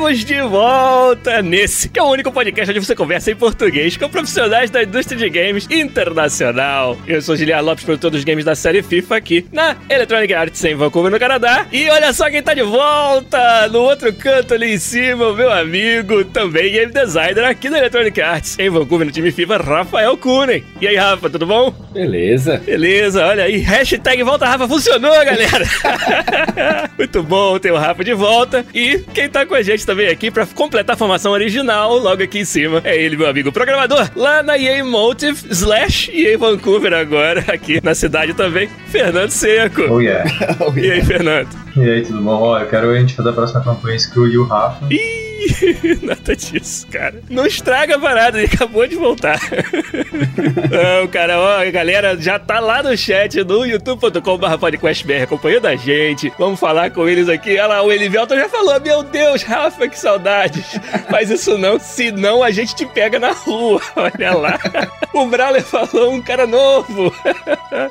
Estamos de volta nesse, que é o único podcast onde você conversa em português com profissionais da indústria de games internacional. Eu sou Giliar Lopes, produtor dos games da série FIFA aqui na Electronic Arts em Vancouver, no Canadá. E olha só quem tá de volta! No outro canto ali em cima, o meu amigo, também game designer aqui da Electronic Arts em Vancouver, no time FIFA, Rafael Kunen. E aí, Rafa, tudo bom? Beleza. Beleza, olha aí, hashtag Volta Rafa funcionou, galera! Muito bom ter o Rafa de volta. E quem tá com a gente também aqui pra completar a formação original, logo aqui em cima, é ele, meu amigo programador, lá na EA Motive slash EA Vancouver agora, aqui na cidade também, Fernando Seco. Oh yeah. E aí, Fernando? E aí, tudo bom? Ó, eu quero a gente fazer a próxima campanha Screw You, Rafa. Ih, nada disso, cara. Não estraga a parada, ele acabou de voltar. Não, cara, ó, a galera já tá lá no chat do youtube.com.br podcastbr acompanhando a gente. Vamos falar com eles aqui. Olha lá, o Elivelton já falou: Meu Deus, Rafa, que saudades. Faz isso não, senão a gente te pega na rua. Olha lá. O Brawler falou: Um cara novo.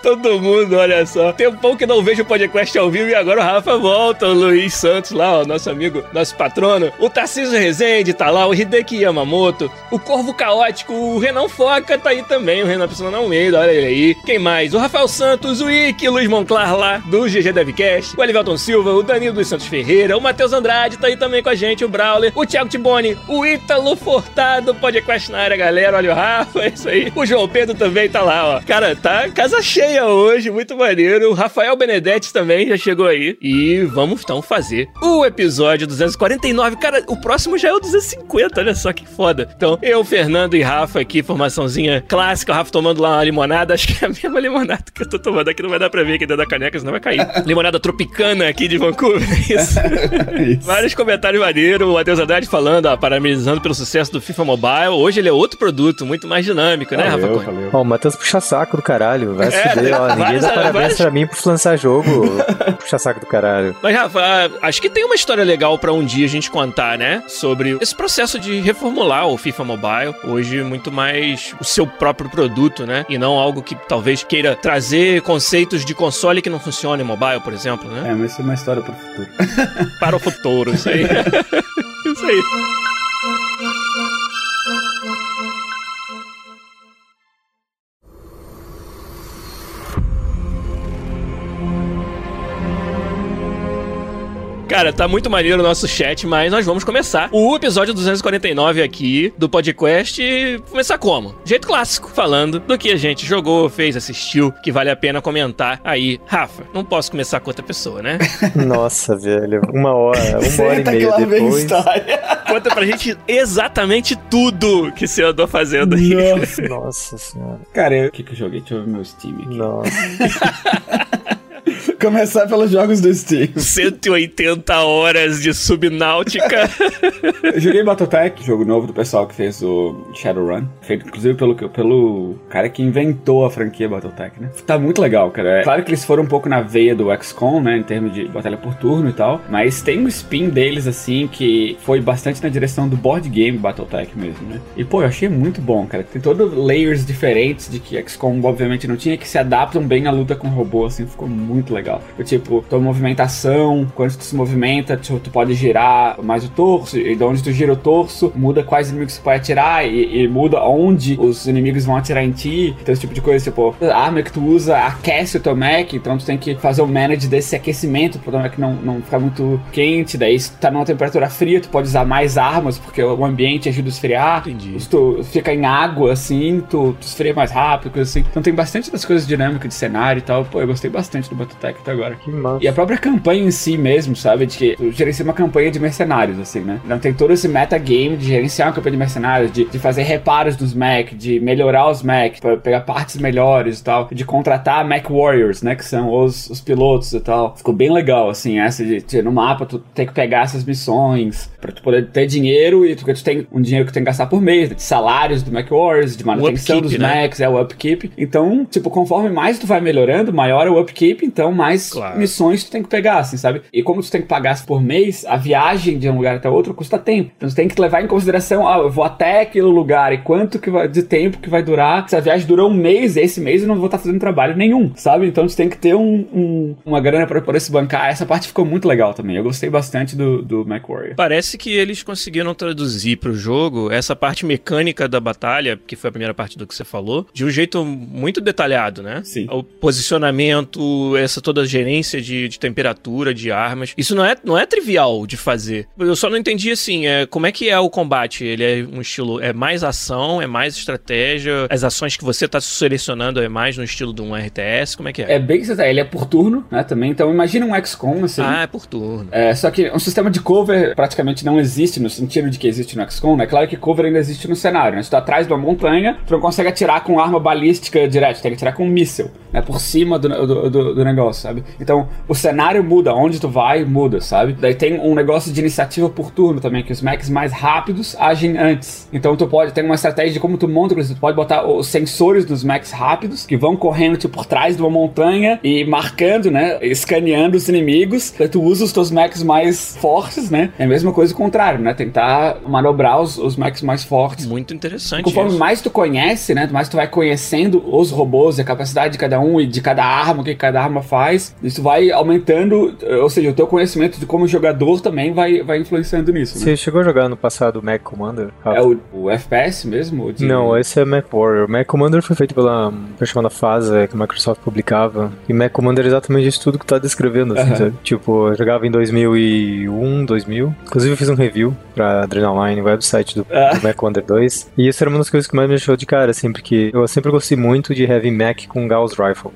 Todo mundo, olha só. Tempão que não vejo o podcast ao vivo e agora o Rafa volta. O Luiz Santos lá, ó, nosso amigo, nosso patrono. O Tarcísio Rezende tá lá, o Hideki Yamamoto, o Corvo Caótico, o Renan Foca tá aí também, o Renan Piscina Almeida, olha ele aí. Quem mais? O Rafael Santos, o Ike, o Luiz Monclar lá, do GG Devcast, o Elivelton Silva, o Danilo dos Santos Ferreira, o Matheus Andrade tá aí também com a gente, o Brawler, o Thiago Tiboni, o Ítalo Fortado, podcast na área, galera, olha o Rafa, é isso aí. O João Pedro também tá lá, ó. Cara, tá casa cheia hoje, muito maneiro. O Rafael Benedetti também já chegou aí. E vamos então fazer o episódio 249. Cara, o próximo já é o 250, olha só que foda. Então, eu, Fernando e Rafa aqui, formaçãozinha clássica. O Rafa tomando lá uma limonada, acho que é a mesma limonada que eu tô tomando aqui, não vai dar pra ver aqui dentro da caneca, senão vai cair. limonada tropicana aqui de Vancouver, é isso. Isso. Vários comentários maneiros. O Matheus Haddad falando, ó, parabenizando pelo sucesso do FIFA Mobile. Hoje ele é outro produto, muito mais dinâmico, né, Rafa? Valeu, Cunha? valeu. Ó, o Matheus puxa saco do caralho. Vai se É, fuder, ó. Ninguém dá parabéns vários- pra mim por lançar jogo. puxa saco do caralho. Mas, Rafa, acho que tem uma história legal pra um dia a gente contar, né? Sobre esse processo de reformular o FIFA Mobile. Hoje, muito mais o seu próprio produto, né? E não algo que talvez queira trazer conceitos de console que não funciona em mobile, por exemplo, né? É, mas isso é uma história pro futuro. Para o futuro, isso aí. isso aí. Cara, tá muito maneiro o nosso chat, mas nós vamos começar o episódio 249 aqui do podcast. e Começar como? Jeito clássico, falando do que a gente jogou, fez, assistiu, que vale a pena comentar aí. Rafa, não posso começar com outra pessoa, né? Nossa, velho. Uma hora, uma hora e Senta que meia depois. Conta pra gente exatamente tudo que você andou fazendo aí. Nossa. Nossa senhora. Cara, eu... o que que eu joguei? Deixa eu ver meu Steam aqui. Nossa. Começar pelos jogos do Steam. 180 horas de subnáutica. Eu joguei Battletech, jogo novo do pessoal que fez o Shadowrun. Feito inclusive pelo, pelo cara que inventou a franquia Battletech, né? Tá muito legal, cara. É claro que eles foram um pouco na veia do XCOM, né? Em termos de batalha por turno e tal. Mas tem um spin deles, assim, que foi bastante na direção do board game Battletech mesmo, né? E, pô, eu achei muito bom, cara. Tem todos layers diferentes de que XCOM, obviamente, não tinha, que se adaptam bem à luta com robô, assim. Ficou muito legal. Eu, tipo, tua movimentação, quando tu se movimenta, tu, tu pode girar mais o torso, e de onde tu gira o torso, muda quais inimigos tu pode atirar, e, e muda onde os inimigos vão atirar em ti. Então, esse tipo de coisa, tipo, a arma que tu usa aquece o teu Mac, então tu tem que fazer o manage desse aquecimento pro teu Mac não, não ficar muito quente. Daí, se tu tá numa temperatura fria, tu pode usar mais armas, porque o ambiente ajuda a esfriar. Entendi. Se tu fica em água, assim, tu, tu esfria mais rápido, coisa assim. Então tem bastante das coisas dinâmicas de cenário e tal. Pô, eu gostei bastante do Battletech. Até agora. Que massa. E a própria campanha em si mesmo, sabe? De que tu gerencia uma campanha de mercenários, assim, né? Não tem todo esse metagame de gerenciar uma campanha de mercenários, de, de fazer reparos nos Mac, de melhorar os Mac, pra pegar partes melhores e tal, de contratar Mac Warriors, né? Que são os, os pilotos e tal. Ficou bem legal, assim, essa de, de no mapa tu ter que pegar essas missões pra tu poder ter dinheiro e tu, tu tem um dinheiro que tu tem que gastar por mês, de salários do Mac Warriors, de manutenção upkeep, dos né? Macs, é o upkeep. Então, tipo, conforme mais tu vai melhorando, maior é o upkeep, então mais Claro. missões tu tem que pegar, assim, sabe? E como tu tem que pagar por mês, a viagem de um lugar até outro custa tempo. Então tu tem que levar em consideração, ah, eu vou até aquele lugar e quanto que vai, de tempo que vai durar. Se a viagem durou um mês, esse mês eu não vou estar fazendo trabalho nenhum, sabe? Então tu tem que ter um, um- uma grana pra poder se bancar. Essa parte ficou muito legal também. Eu gostei bastante do, do MacWarrior. Parece que eles conseguiram traduzir pro jogo essa parte mecânica da batalha, que foi a primeira parte do que você falou, de um jeito muito detalhado, né? Sim. O posicionamento, essa toda a gerência de, de temperatura, de armas. Isso não é, não é trivial de fazer. Eu só não entendi assim, é, como é que é o combate? Ele é um estilo, é mais ação, é mais estratégia, as ações que você tá selecionando é mais no estilo de um RTS, como é que é? É bem você ele é por turno, né, também. Então imagina um XCOM, assim. Ah, é por turno. É, só que um sistema de cover praticamente não existe no sentido de que existe no XCOM, né? Claro que cover ainda existe no cenário, né? Se tu tá atrás de uma montanha, tu não consegue atirar com arma balística direto, tu tem que atirar com um míssil, né? Por cima do, do, do- do negócio, sabe? Então, o cenário muda, onde tu vai, muda, sabe? Daí tem um negócio de iniciativa por turno também, que os mechs mais rápidos agem antes. Então tu pode, tem uma estratégia de como tu monta, tu pode botar os sensores dos mechs rápidos, que vão correndo, tipo, por trás de uma montanha e marcando, né? Escaneando os inimigos. Daí tu usa os teus mechs mais fortes, né? É a mesma coisa o contrário, né? Tentar manobrar os, os mechs mais fortes. Muito interessante Conforme isso. mais tu conhece, né? Mais tu vai conhecendo os robôs e a capacidade de cada um e de cada arma, o que cada arma faz, isso vai aumentando, eh, ou seja, o teu conhecimento de como jogador também vai, vai influenciando nisso. Né? Você chegou a jogar no passado o Mac Commander? É o, o FPS mesmo? De- Não, esse é Mac Warrior. Mac Commander foi feito pela chamada Fase que a Microsoft publicava. E Mac Commander é exatamente isso tudo que tá descrevendo, assim? Tipo, eu jogava em 2001, 2000. Inclusive eu fiz um review pra Adrenaline, website do, Ah. do Mac Commander 2. E isso era uma das coisas que mais me deixou de cara, assim, porque eu sempre gostei muito de Heavy Mac com Gauss Rifle.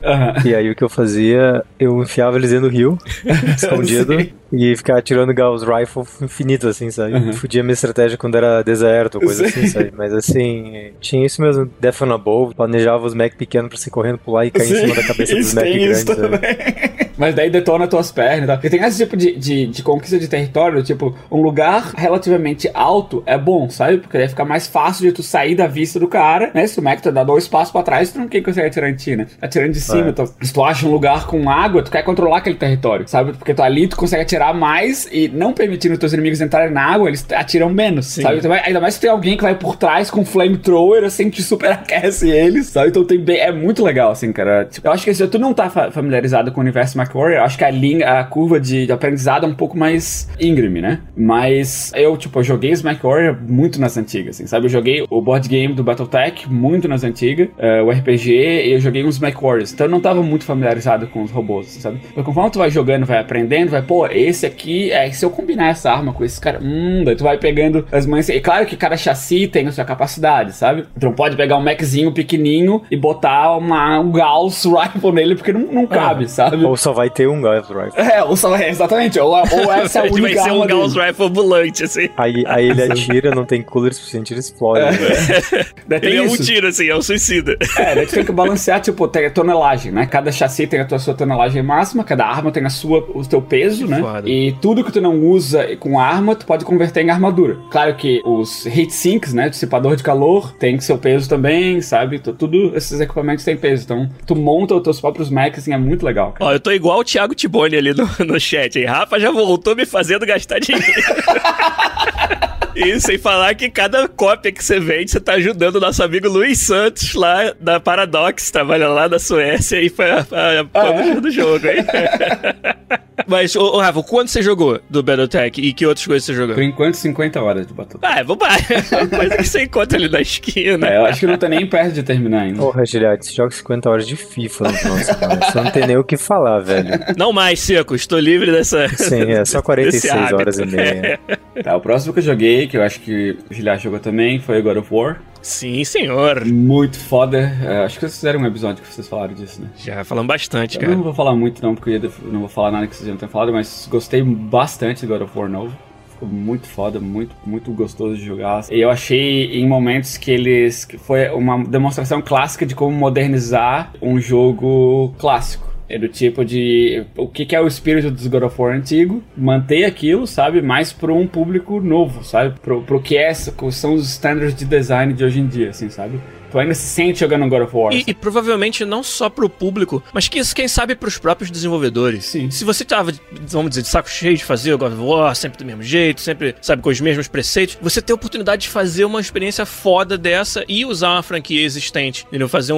E aí o que eu fazia, eu enfiava eles dentro do rio, escondido, e ficava atirando Gauss Rifle infinito, assim, sabe? Uhum. Fudia minha estratégia quando era deserto, coisa Sim. assim, sabe? Mas assim, tinha isso mesmo, Death on a Bow, planejava os Mac pequenos pra ser correndo, pular e cair em Sim, cima da cabeça dos Mac grandes. sabe? Mas daí detona tuas pernas e tal. E tem esse tipo de, de, de conquista de território, tipo, um lugar relativamente alto é bom, sabe? Porque daí fica mais fácil de tu sair da vista do cara, né? Se o Mac tu dá dois passos pra trás, tu não quem consegue atirar em ti, né? Atirando de cima. É. então, se tu acha um lugar com água, tu quer controlar aquele território, sabe? Porque tu ali tu consegue atirar mais e não permitindo teus inimigos entrarem na água, eles atiram menos, sabe? Então, ainda mais se tem alguém que vai por trás com um flamethrower, assim, que superaquece eles, sabe? Então tem bem, é muito legal, assim, cara. Tipo, eu acho que se tu não tá fa- familiarizado com o universo MacWarrior, eu acho que a linha, a curva de, de aprendizado é um pouco mais íngreme, né? Mas eu, tipo, eu joguei os MacWarrior muito nas antigas, assim, sabe? Eu joguei o board game do Battletech muito nas antigas, eh, o RPG, e eu joguei uns MacWarriors. Então eu não tava muito familiarizado com os robôs, sabe? Mas conforme tu vai jogando, vai aprendendo, vai, pô, esse aqui, é, se eu combinar essa arma com esse cara, hum, daí tu vai pegando as mães. E claro que cada chassi tem a sua capacidade, sabe? Tu não pode pegar um Maczinho pequenininho e botar uma, um Gauss Rifle nele, porque não, não cabe, sabe? Ou só vai ter um Gauss Rifle. É, ou só, é, exatamente. Ou, ou essa é a Ele vai única ser um Gauss. Rifle ambulante, assim. Aí, aí ele atira, não tem cooler suficiente, ele explode. né? Daí tem Ele é um tiro, assim, é um suicida. É, daí tu tem que balancear, tipo, tem a tonelagem, né? Cada chassi tem a tua sua tonelagem máxima, cada arma tem a sua, o teu peso, né? Foda. E tudo que tu não usa com arma, tu pode converter em armadura. Claro que os heat sinks, né? Dissipador de calor, tem seu peso também, sabe? Tu- Tudo esses equipamentos têm peso. Então, tu monta os teus próprios mechs, assim, é muito legal, cara. Ó, eu tô igual o Thiago Tiboni ali no, no chat, hein? Rafa já voltou me fazendo gastar dinheiro. E sem falar que cada cópia que você vende, você tá ajudando o nosso amigo Luiz Santos lá da Paradox, trabalha lá da Suécia e foi a, a, a publisher do jogo, hein? Mas, ô, ô, Rafa, quanto você jogou do Battletech e que outras coisas você jogou? Por enquanto, 50 horas de batalha. Ah, vamos lá. Coisa que você encontra ali na esquina. É, eu acho que não tá nem perto de terminar ainda. Porra, Giliade, você joga 50 horas de FIFA no final semana. Você não tem nem o que falar, velho. Não mais, Seco, estou livre dessa. Sim, é só 46 desse horas e meia. Tá, o próximo que eu joguei, que eu acho que o Giliar jogou também, foi God of War. Sim, senhor. Muito foda. É, acho que vocês fizeram um episódio que vocês falaram disso, né? Já falamos bastante, Eu cara. não vou falar muito não, porque eu não vou falar nada que vocês já não tenham falado, mas gostei bastante do God of War novo. Ficou muito foda, muito, muito gostoso de jogar. E eu achei em momentos que eles. que foi uma demonstração clássica de como modernizar um jogo clássico. É do tipo de. O que, que é o espírito dos God of War antigo? Manter aquilo, sabe? Mais para um público novo, sabe? Pro, pro que é, são os standards de design de hoje em dia, assim, sabe? Tu ainda se sente jogando God of War. E, e provavelmente não só pro público, mas que, quem sabe pros próprios desenvolvedores. Sim. Se você tava, vamos dizer, de saco cheio de fazer o God of War, sempre do mesmo jeito, sempre, sabe, com os mesmos preceitos, você tem a oportunidade de fazer uma experiência foda dessa e usar uma franquia existente, entendeu? Fazer um,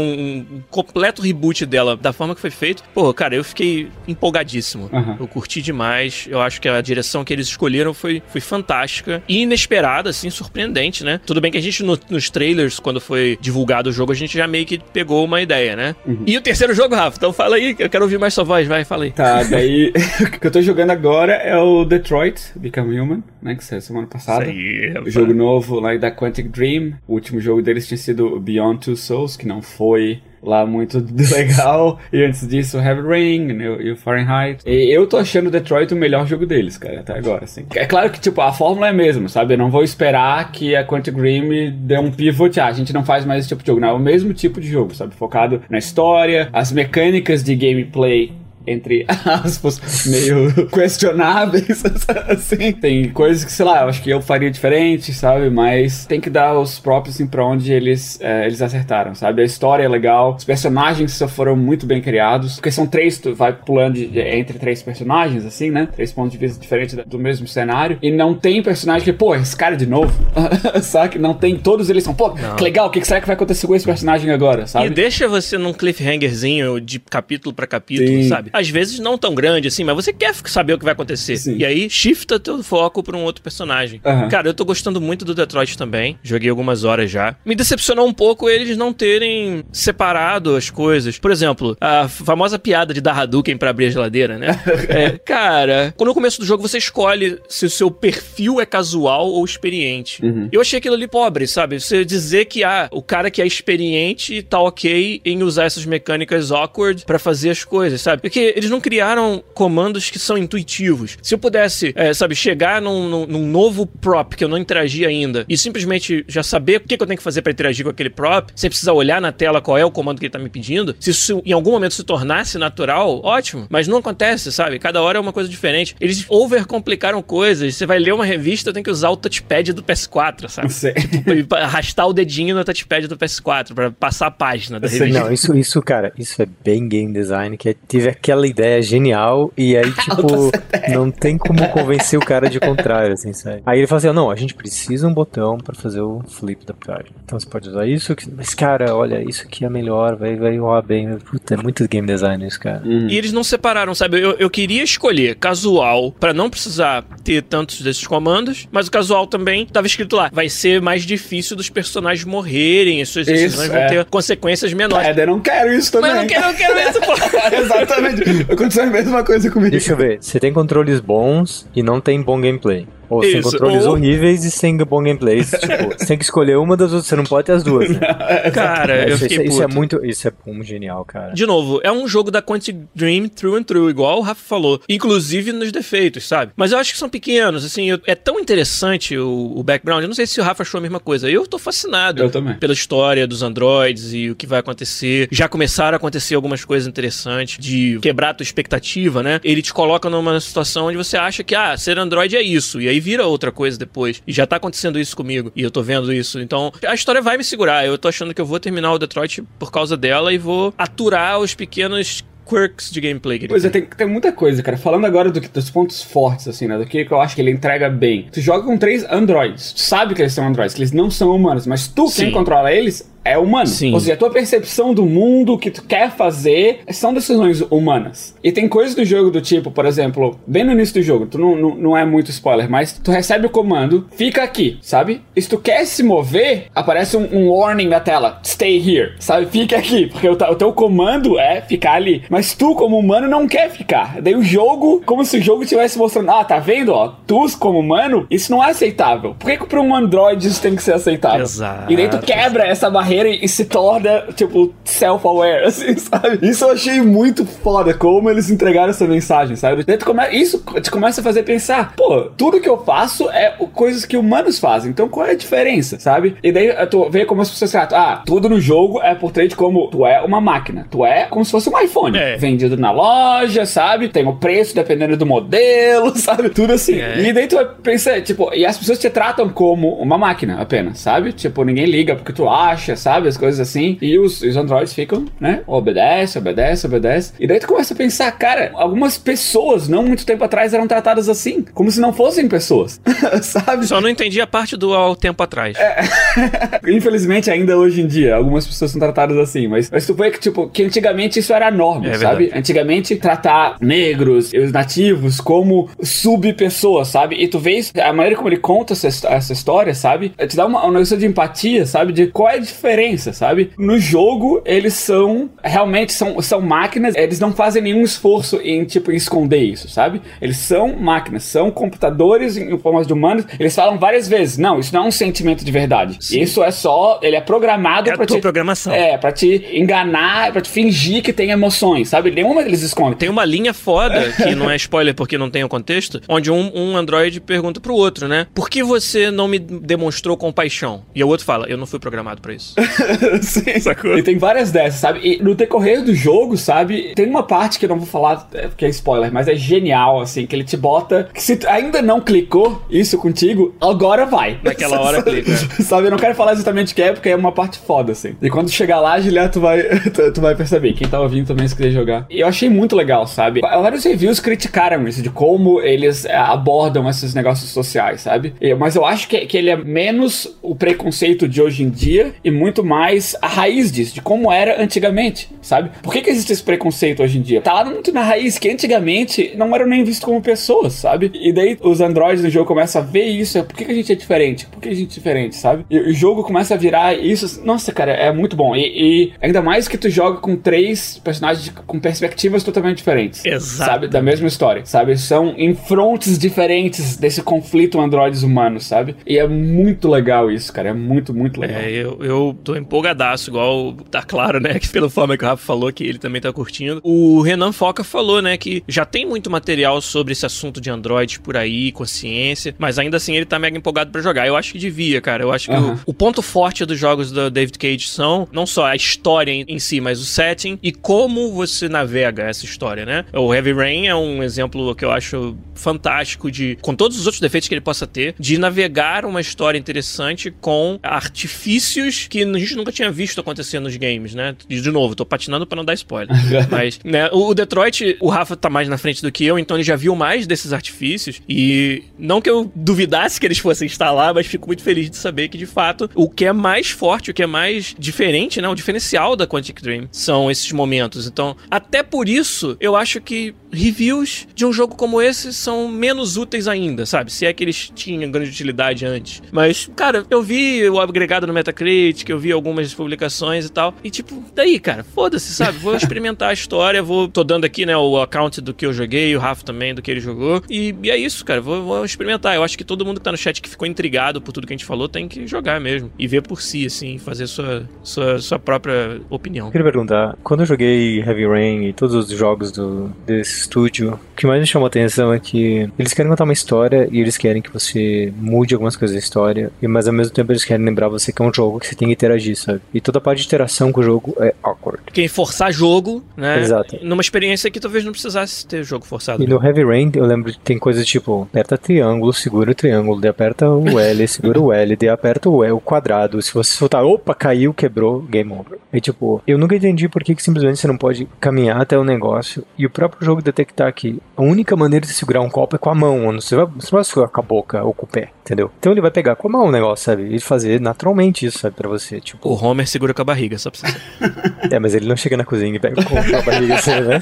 um completo reboot dela da forma que foi feito. Pô, cara, eu fiquei empolgadíssimo. Aham. Eu curti demais. Eu acho que a direção que eles escolheram foi, foi fantástica e inesperada, assim, surpreendente, né? Tudo bem que a gente no- nos trailers, quando foi divulgado o jogo, a gente já meio que pegou uma ideia, né? E o terceiro jogo, Rafa? Então fala aí, eu quero ouvir mais sua voz, vai, fala aí. Tá, daí o que eu tô jogando agora é o Detroit Become Human, né? Que saiu semana passada. Isso aí, O rapaz. jogo novo lá da Quantic Dream. O último jogo deles tinha sido Beyond Two Souls, que não foi lá muito legal. E antes disso, Heavy Rain e o Fahrenheit. E eu tô achando Detroit o melhor jogo deles, cara, até agora, assim. É claro que, tipo, a fórmula é a mesma, sabe? Eu não vou esperar que a Quantic Dream dê um pivot. Ah, a gente não faz mais esse tipo de jogo. Não, é o mesmo tipo de jogo, sabe? Focado na história, as mecânicas de gameplay entre aspas, meio questionáveis, assim. Tem coisas que, sei lá, eu acho que eu faria diferente, sabe? Mas tem que dar os próprios assim, pra onde eles, é, eles acertaram, sabe? A história é legal, os personagens só foram muito bem criados, porque são três, tu vai pulando de- entre três personagens, assim, né? Três pontos de vista diferentes do mesmo cenário, e não tem personagem que, pô, esse cara de novo, sabe? Não tem, todos eles são, pô, que legal, o que será que vai acontecer com esse personagem agora, sabe? E deixa você num cliffhangerzinho de capítulo pra capítulo, Sim. sabe? Às vezes não tão grande assim, mas você quer saber o que vai acontecer. Sim. E aí shifta teu foco pra um outro personagem. Aham. Cara, eu tô gostando muito do Detroit também. Joguei algumas horas já. Me decepcionou um pouco eles não terem separado as coisas. Por exemplo, a famosa piada de dar Hadouken pra abrir a geladeira, né? É, cara, quando no começo do jogo você escolhe se o seu perfil é casual ou experiente. Eu achei aquilo ali pobre, sabe? Você dizer que ah, o cara que é experiente tá ok em usar essas mecânicas awkward pra fazer as coisas, sabe? Porque eles não criaram comandos que são intuitivos. Se eu pudesse, é, sabe, chegar num, num- num novo prop que eu não interagi ainda e simplesmente já saber o que, que eu tenho que fazer pra interagir com aquele prop, sem precisar olhar na tela qual é o comando que ele tá me pedindo, se isso em algum momento se tornasse natural, ótimo. Mas não acontece, sabe? Cada hora é uma coisa diferente. Eles overcomplicaram coisas. Você vai ler uma revista, tem que usar o touchpad do PS4, sabe? Pra arrastar o dedinho no touchpad do PS4 pra passar a página da revista. Não, isso, isso, cara, isso é bem game design, que é- tive aquela ideia genial e aí, tipo, não tem como convencer o cara de contrário, assim, sabe? Aí ele fala assim, não, a gente precisa um botão pra fazer o flip da página. Então você pode usar isso, mas cara, olha, isso aqui é melhor, vai, vai rolar bem. Puta, é muito game design isso, cara. E eles não separaram, sabe? Eu, eu queria escolher casual pra não precisar ter tantos desses comandos, mas o casual também tava escrito lá. Vai ser mais difícil dos personagens morrerem, as suas decisões Isso, vão é. ter consequências menores. É, eu não quero isso também. mas eu não quero, eu não quero isso, pô. Exatamente. Aconteceu a mesma coisa comigo. Deixa eu ver, você tem controles bons e não tem bom gameplay. Ou Isso, controles ou- horríveis e sem bom gameplay. tipo, você tem que escolher uma das outras, você não pode ter as duas. Né? Cara, eu isso, fiquei isso- isso é muito. Isso é um genial, cara. De novo, é um jogo da Quantic Dream through and through, igual o Rafa falou. Inclusive nos defeitos, sabe? Mas eu acho que são pequenos, assim, eu- é tão interessante o, o background. Eu não sei se o Rafa achou a mesma coisa. Eu tô fascinado Eu também. pela história dos androids e o que vai acontecer. Já começaram a acontecer algumas coisas interessantes de quebrar a tua expectativa, né? Ele te coloca numa situação onde você acha que, ah, ser android é isso. E aí vira outra coisa depois. E já tá acontecendo isso comigo. E eu tô vendo isso. Então, a história vai me segurar. Eu tô achando que eu vou terminar o Detroit por causa dela e vou aturar os pequenos quirks de gameplay que Pois é, tem. tem, muita coisa, cara. Falando agora do que- dos pontos fortes, assim, né? Do que, que eu acho que ele entrega bem. Tu joga com três androids. Tu sabe que eles são androids, que eles não são humanos, mas tu, Sim. quem controla eles, é humano. Sim. Ou seja, a tua percepção do mundo, o que tu quer fazer, são decisões humanas. E tem coisas do jogo do tipo, por exemplo, bem no início do jogo, tu não, não, não é muito spoiler, mas tu recebe o comando, fica aqui, sabe? E se tu quer se mover, aparece um, um warning na tela, stay here, sabe? Fica aqui, porque o, o teu comando é ficar ali. Mas tu, como humano, não quer ficar. Daí o jogo, como se o jogo estivesse mostrando, ah, tá vendo, ó, tu, como humano, isso não é aceitável. Por que, que pra um Android isso tem que ser aceitável? Exato. E daí tu quebra essa barreira e, e se torna, tipo, self-aware, assim, sabe? Isso eu achei muito foda, como eles entregaram essa mensagem, sabe? Daí tu come... Isso te começa a fazer pensar, pô, tudo que eu faço é coisas que humanos fazem, então qual é a diferença, sabe? E daí eh, tu vê como as pessoas tratam, ah, tudo no jogo é portrait como tu é uma máquina, tu é como se fosse um iPhone, É. vendido na loja, sabe? Tem o preço dependendo do modelo, sabe? Tudo assim. É. E daí tu vai pensar, tipo, e as pessoas te tratam como uma máquina apenas, sabe? Tipo, ninguém liga porque tu acha, sabe? As coisas assim. E os, os androids ficam, né? Obedece, obedece, obedece. E daí tu começa a pensar, cara, algumas pessoas, não muito tempo atrás, eram tratadas assim, como se não fossem pessoas, sabe? Só não entendi a parte do ao tempo atrás. Infelizmente, ainda hoje em dia, algumas pessoas são tratadas assim, mas, mas tu vê que, tipo, que antigamente isso era a norma, É sabe? verdade. Antigamente, tratar negros e os nativos como sub-pessoas, sabe? E tu vê isso, a maneira como ele conta essa, essa história, sabe? Te dá uma, uma noção de empatia, sabe? De qual é a diferença, sabe? No jogo, eles são, realmente, são, são máquinas, eles não fazem nenhum esforço em, tipo, em esconder isso, sabe? Eles são máquinas, são computadores em, formas de humanos, eles falam várias vezes, não, isso não é um sentimento de verdade. Isso é só, ele é programado É a pra tua te... programação. É, pra te enganar, pra te fingir que tem emoções, sabe? Nenhuma deles esconde. Tem uma linha foda, que não é spoiler porque não tem o contexto, onde um, um androide pergunta pro outro, né? Por que você não me demonstrou compaixão? E o outro fala, eu não fui programado pra isso. Sim. Sacou? E tem várias dessas, sabe? E no decorrer do jogo, sabe? Tem uma parte que eu não vou falar é, porque é spoiler, mas é genial, assim, que ele te bota. Que se tu ainda não clicou isso contigo, agora vai. Naquela hora clica. sabe? Eu não quero falar exatamente o que é, porque é uma parte foda, assim. E quando chegar lá, Juliana, tu vai, tu, tu vai perceber. Quem tá ouvindo também, se quiser jogar. E eu achei muito legal, sabe? Vários reviews criticaram isso, de como eles é, abordam esses negócios sociais, sabe? Mas eu acho que, que ele é menos o preconceito de hoje em dia e muito mais a raiz disso, de como era antigamente, sabe? Por que, que existe esse preconceito hoje em dia? Tá lá muito na raiz que antigamente não eram nem vistos como pessoas, sabe? E daí os androides do jogo começam a ver isso. Por que, que a gente é diferente? Por que a gente é diferente, sabe? E o jogo começa a virar isso. Nossa, cara, é muito bom. E, e ainda mais que tu joga com três personagens com perspectivas totalmente diferentes. Exato. Sabe? Da mesma história, sabe? São em frontes diferentes desse conflito androides humanos, sabe? E é muito legal isso, cara. É muito, muito legal. É, eu, eu tô empolgadaço, igual tá claro, né? Que pela forma que o Rafa falou, que ele também tá curtindo. O Renan Foca falou, né, que já tem muito material sobre esse assunto de Android por aí, consciência, mas ainda assim ele tá mega empolgado pra jogar. Eu acho que devia, cara. Eu acho que Aham. o, o ponto forte dos jogos do David Cage são não só a história em, em si, mas o setting e como você navega essa história, né? O Heavy Rain é um exemplo que eu acho fantástico de, com todos os outros defeitos que ele possa ter, de navegar uma história interessante com artifícios que a gente nunca tinha visto acontecer nos games, né? E de novo, tô patinando pra não dar spoiler. Mas, né, o o Detroit, o Rafa tá mais na frente do que eu, então ele já viu mais desses artifícios. E não que eu duvidasse que eles fossem instalar, mas fico muito feliz de saber que, de fato, o que é mais forte, o que é mais diferente, né? O diferencial da Quantic Dream são esses momentos. Então, até por isso, eu acho que reviews de um jogo como esse são menos úteis ainda, sabe? Se é que eles tinham grande utilidade antes. Mas, cara, eu vi o agregado no Metacritic, eu vi algumas publicações e tal. E, tipo, daí, cara, foda-se, sabe? Vou experimentar a história, vou. Tô dando aqui, né, o account do que eu joguei, o Rafa também, do que ele jogou. E, e é isso, cara. Vou, vou experimentar. Eu acho que todo mundo que tá no chat que ficou intrigado por tudo que a gente falou tem que jogar mesmo. E ver por si, assim, fazer sua, sua, sua própria opinião. Eu queria perguntar, quando eu joguei Heavy Rain e todos os jogos do, desse estúdio, o que mais me chamou a atenção é que eles querem contar uma história e eles querem que você mude algumas coisas da história, mas ao mesmo tempo eles querem lembrar você que é um jogo que você tem que interagir, sabe? E toda a parte de interação com o jogo é awkward. Quem forçar jogo, né? Exato. Numa experiência que talvez não precisasse ter jogo forçado. E no Heavy Rain eu lembro que tem coisas tipo, aperta triângulo, segura o triângulo, daí aperta o L, segura o L, daí aperta o, L, o quadrado. Se você soltar, opa, caiu, quebrou, game over. E tipo, eu nunca entendi por que, que simplesmente você não pode caminhar até o negócio e o próprio jogo detectar que A única maneira de segurar um copo é com a mão. Você, vai, você não vai segurar com a boca ou com o pé, entendeu? Então ele vai pegar com a mão o negócio, sabe? E fazer naturalmente isso, sabe? Pra você, tipo. O Homer segura com a barriga, só pra você. é, mas ele não chega na cozinha e pega com a barriga, assim, né?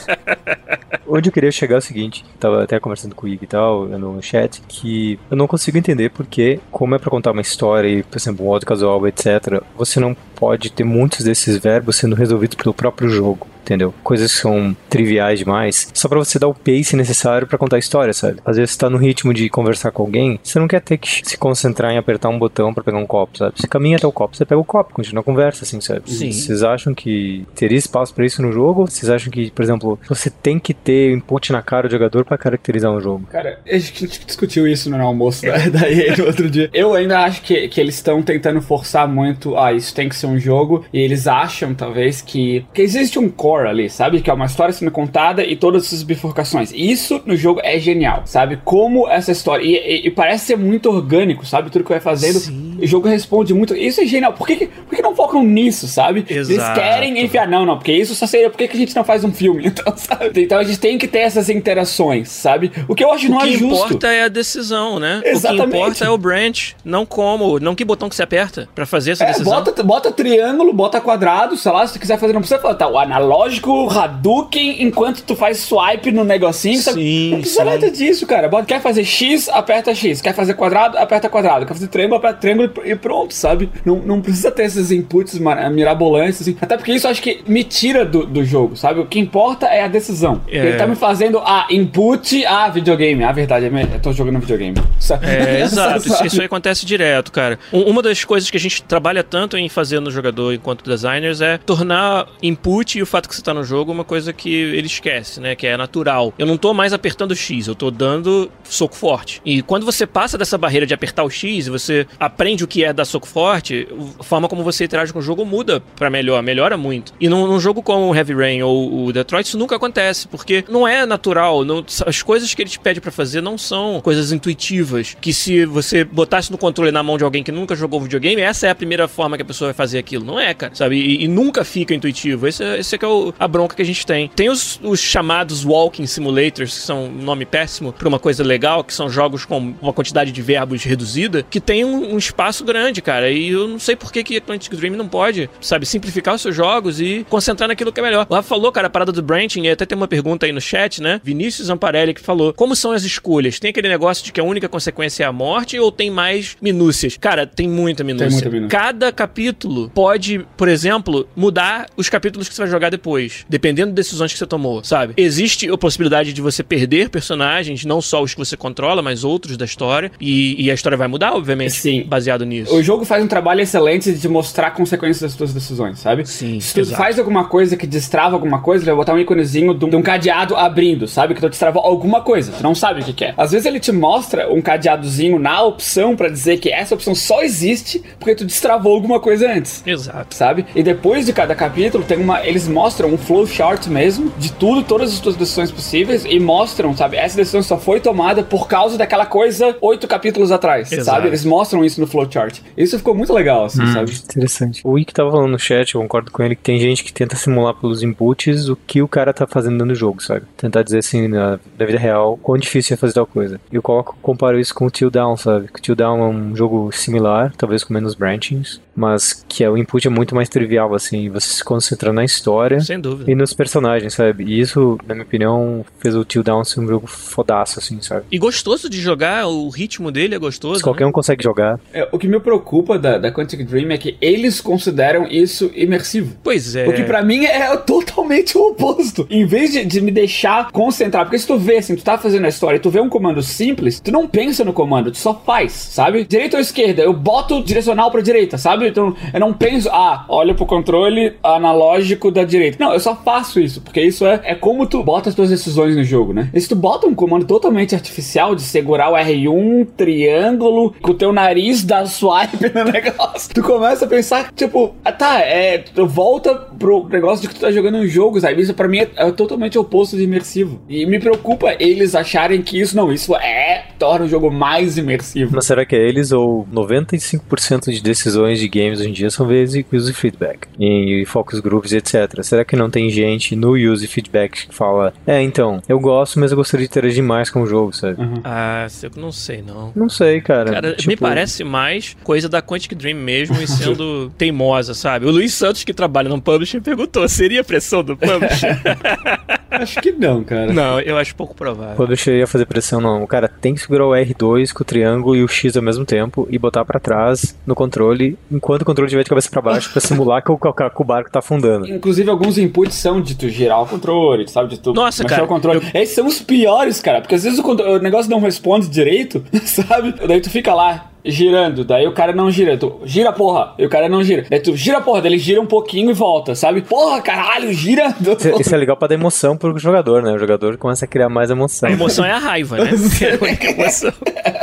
Onde eu queria chegar é o seguinte, tava até conversando com o Ig e tal, no chat, que eu não consigo entender porque, como é pra contar uma história e, por exemplo, um modo casual, etc., você não pode ter muitos desses verbos sendo resolvidos pelo próprio jogo entendeu? Coisas que são triviais demais, só para você dar o pace necessário para contar a história, sabe? Às vezes você tá no ritmo de conversar com alguém, você não quer ter que se concentrar em apertar um botão para pegar um copo, sabe? Você caminha até o copo, você pega o copo, continua a conversa, assim, sabe? Sim. Vocês acham que teria espaço para isso no jogo? Vocês acham que, por exemplo, você tem que ter input na cara do jogador para caracterizar um jogo? Cara, a gente discutiu isso no almoço da, da EA no outro dia. Eu ainda acho que, que eles estão tentando forçar muito, ah, isso tem que ser um jogo, e eles acham, talvez, que, que existe um core ali, sabe? Que é uma história sendo contada e todas essas bifurcações. Isso no jogo é genial, sabe? Como essa história. E, e, e parece ser muito orgânico, sabe? Tudo que vai fazendo. Sim. O jogo responde muito. Isso é genial. Por que, por que não focam nisso, sabe? Exato. Eles querem enfiar. Não, não, porque isso só seria. Por que, que a gente não faz um filme? Então, sabe? Então a gente tem que ter essas interações, sabe? O que eu acho o não é justo. O que importa é a decisão, né? Exatamente. O que importa é o branch, não como, não que botão que você aperta pra fazer essa É, decisão. bota, bota triângulo, bota quadrado, sei lá, se tu quiser fazer, não precisa falar, tá, o analógico, Hadouken, enquanto tu faz swipe no negocinho, sabe? Sim, Não precisa sim. nada disso, cara. Bota, quer fazer X, aperta X. Quer fazer quadrado, aperta quadrado. Quer fazer triângulo, aperta triângulo e pronto, sabe? Não, não precisa ter esses inputs mirabolantes, assim. Até porque isso acho que me tira do, do jogo, sabe? O que importa é a decisão. É. Ele tá me fazendo a input a videogame. A verdade, é eu tô jogando videogame. Sabe? É, exato. Isso, isso aí acontece direto, cara. Um- uma das coisas que a gente trabalha tanto em fazer no jogador enquanto designers é tornar input e o fato que você tá no jogo uma coisa que ele esquece, né? Que é natural. Eu não tô mais apertando X, eu tô dando soco forte. E quando você passa dessa barreira de apertar o X e você aprende o que é dar soco forte, a forma como você interage com o jogo muda pra melhor, melhora muito. E num, num jogo como o Heavy Rain ou o Detroit, isso nunca acontece, porque não é natural. não- as coisas que ele te pede pra fazer não são coisas intuitivas. Que se você botasse no controle na mão de alguém que nunca jogou videogame, essa é a primeira forma que a pessoa vai fazer aquilo. Não é, cara, sabe? E, e nunca fica intuitivo. Esse, é- esse é que é o- a bronca que a gente tem. Tem os, os chamados walking simulators, que são um nome péssimo pra uma coisa legal, que são jogos com uma quantidade de verbos reduzida, que tem um, um espaço grande, cara. E eu não sei por que que Quantic Dream não pode, sabe, simplificar os seus jogos e concentrar naquilo que é melhor. O Rafa falou, cara, a parada do branching, e até tem uma pergunta aí no chat, né? Vinícius Amparelli que falou: como são as escolhas? Tem aquele negócio de que a única consequência é a morte ou tem mais minúcias? Cara, tem muita minúcia. muita minúcia. Cada capítulo pode, por exemplo, mudar os capítulos que você vai jogar depois, dependendo das decisões que você tomou, sabe? Existe a possibilidade de você perder personagens, não só os que você controla, mas outros da história, e, e a história vai mudar, obviamente, Sim. baseado nisso. O jogo faz um trabalho excelente de mostrar consequências das tuas decisões, sabe? Sim, Se tu exato. faz alguma coisa que destrava alguma coisa, ele vai botar um íconezinho de um, de cadeado abrindo, sabe? Que tu destravou alguma coisa, tu não sabe o que, que é. Às vezes ele te mostra um cadeadozinho na opção pra dizer que essa opção só existe porque tu destravou alguma coisa antes. Exato. Sabe? E depois de cada capítulo tem uma. Eles mostram um flow chart mesmo de tudo, todas as tuas decisões possíveis e mostram, sabe? Essa decisão só foi tomada por causa daquela coisa oito capítulos atrás, Exato. sabe? Eles mostram isso no flowchart. Isso ficou muito legal, assim, sabe? Interessante. O Wick tava falando no chat, eu concordo com ele, que tem gente que tenta simular pelos inputs o que o cara tá fazendo no jogo, sabe? Tentar dizer assim, na, na vida real, quão difícil é fazer tal coisa. E eu coloco, comparo isso com o Till Down, sabe? Que o Till Down é um jogo similar, talvez com menos branchings, mas que é, o input é muito mais trivial, assim, você se concentra na história Sem dúvida. e nos personagens, sabe? E isso, na minha opinião, fez o Till Down ser um jogo fodaço, assim, sabe? E gostoso de jogar, o ritmo dele é gostoso. Se qualquer um consegue jogar. É, o que me preocupa da, da Quantic Dream é que eles consideram isso imersivo. né? Pois é. O que pra mim é totalmente o oposto. Em vez de, de me deixar concentrar, porque se tu vê assim, tu tá fazendo a história e tu vê um comando simples, tu não pensa no comando, tu só faz, sabe? Direita ou esquerda, eu boto direcional pra direita, sabe? Então eu não penso, ah, olha pro controle analógico da direita. Não, eu só faço isso, porque isso é, é como tu bota as tuas decisões no jogo, né? E se tu bota um comando totalmente artificial de segurar o R1, triângulo, com o teu nariz dar swipe no negócio, tu começa a pensar, Tipo, ah, tá, é. Tu volta pro negócio de que tu tá jogando um jogo, sabe? Isso pra mim é, é totalmente oposto de imersivo. E me preocupa eles acharem que isso não, isso é. torna o jogo mais imersivo. Mas será que é eles ou 95% de decisões de games hoje em dia são vezes use feedback e focus groups, etc. Será que não tem gente no use feedback que fala, é, então, eu gosto, mas eu gostaria de interagir mais com o jogo, sabe? Uhum. Ah, eu não sei, não. Não sei, cara. Cara, Tipo, me parece mais coisa da Quantic Dream mesmo e sendo teimosa, sabe? O Luiz Santos, que trabalha no publisher, perguntou: seria pressão do publisher? Acho que não, cara. não, eu acho pouco provável. Quando eu cheguei a fazer pressão, não. O cara tem que segurar o R2 com o triângulo e o X ao mesmo tempo e botar pra trás no controle, enquanto o controle estiver de cabeça pra baixo, pra simular que o, que o barco tá afundando. Inclusive, alguns inputs são de tu girar o controle, sabe? De tu Nossa, cara, o controle. Esses são os piores, cara. Porque às vezes o, o negócio não responde direito, sabe? Daí tu fica lá. Girando, daí o cara não gira, tu gira porra, e o cara não gira. Daí tu gira porra, daí ele gira um pouquinho e volta, sabe? Porra, caralho, gira. Isso, isso é legal pra dar emoção pro jogador, né? O jogador começa a criar mais emoção. A emoção é a raiva, né? É a única emoção.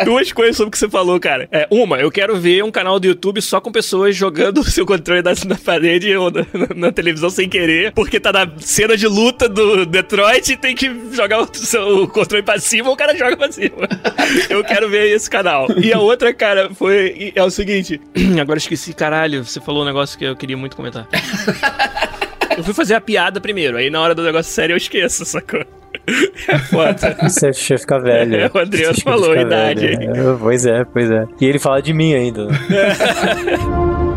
Duas coisas sobre o que você falou, cara. É, uma, eu quero ver um canal do YouTube só com pessoas jogando o seu controle na, na parede ou na, na televisão sem querer, porque tá na cena de luta do Detroit e tem que jogar o seu controle pra cima ou o cara joga pra cima. Eu quero ver esse canal. E a outra, cara, foi. É o seguinte. Agora eu esqueci, caralho. Você falou um negócio que eu queria muito comentar. Eu fui fazer a piada primeiro, aí na hora do negócio sério eu esqueço, sacou? É foda. Você fica velho. É, o Adriano falou, idade. velho. É, pois é, pois é. E ele fala de mim ainda.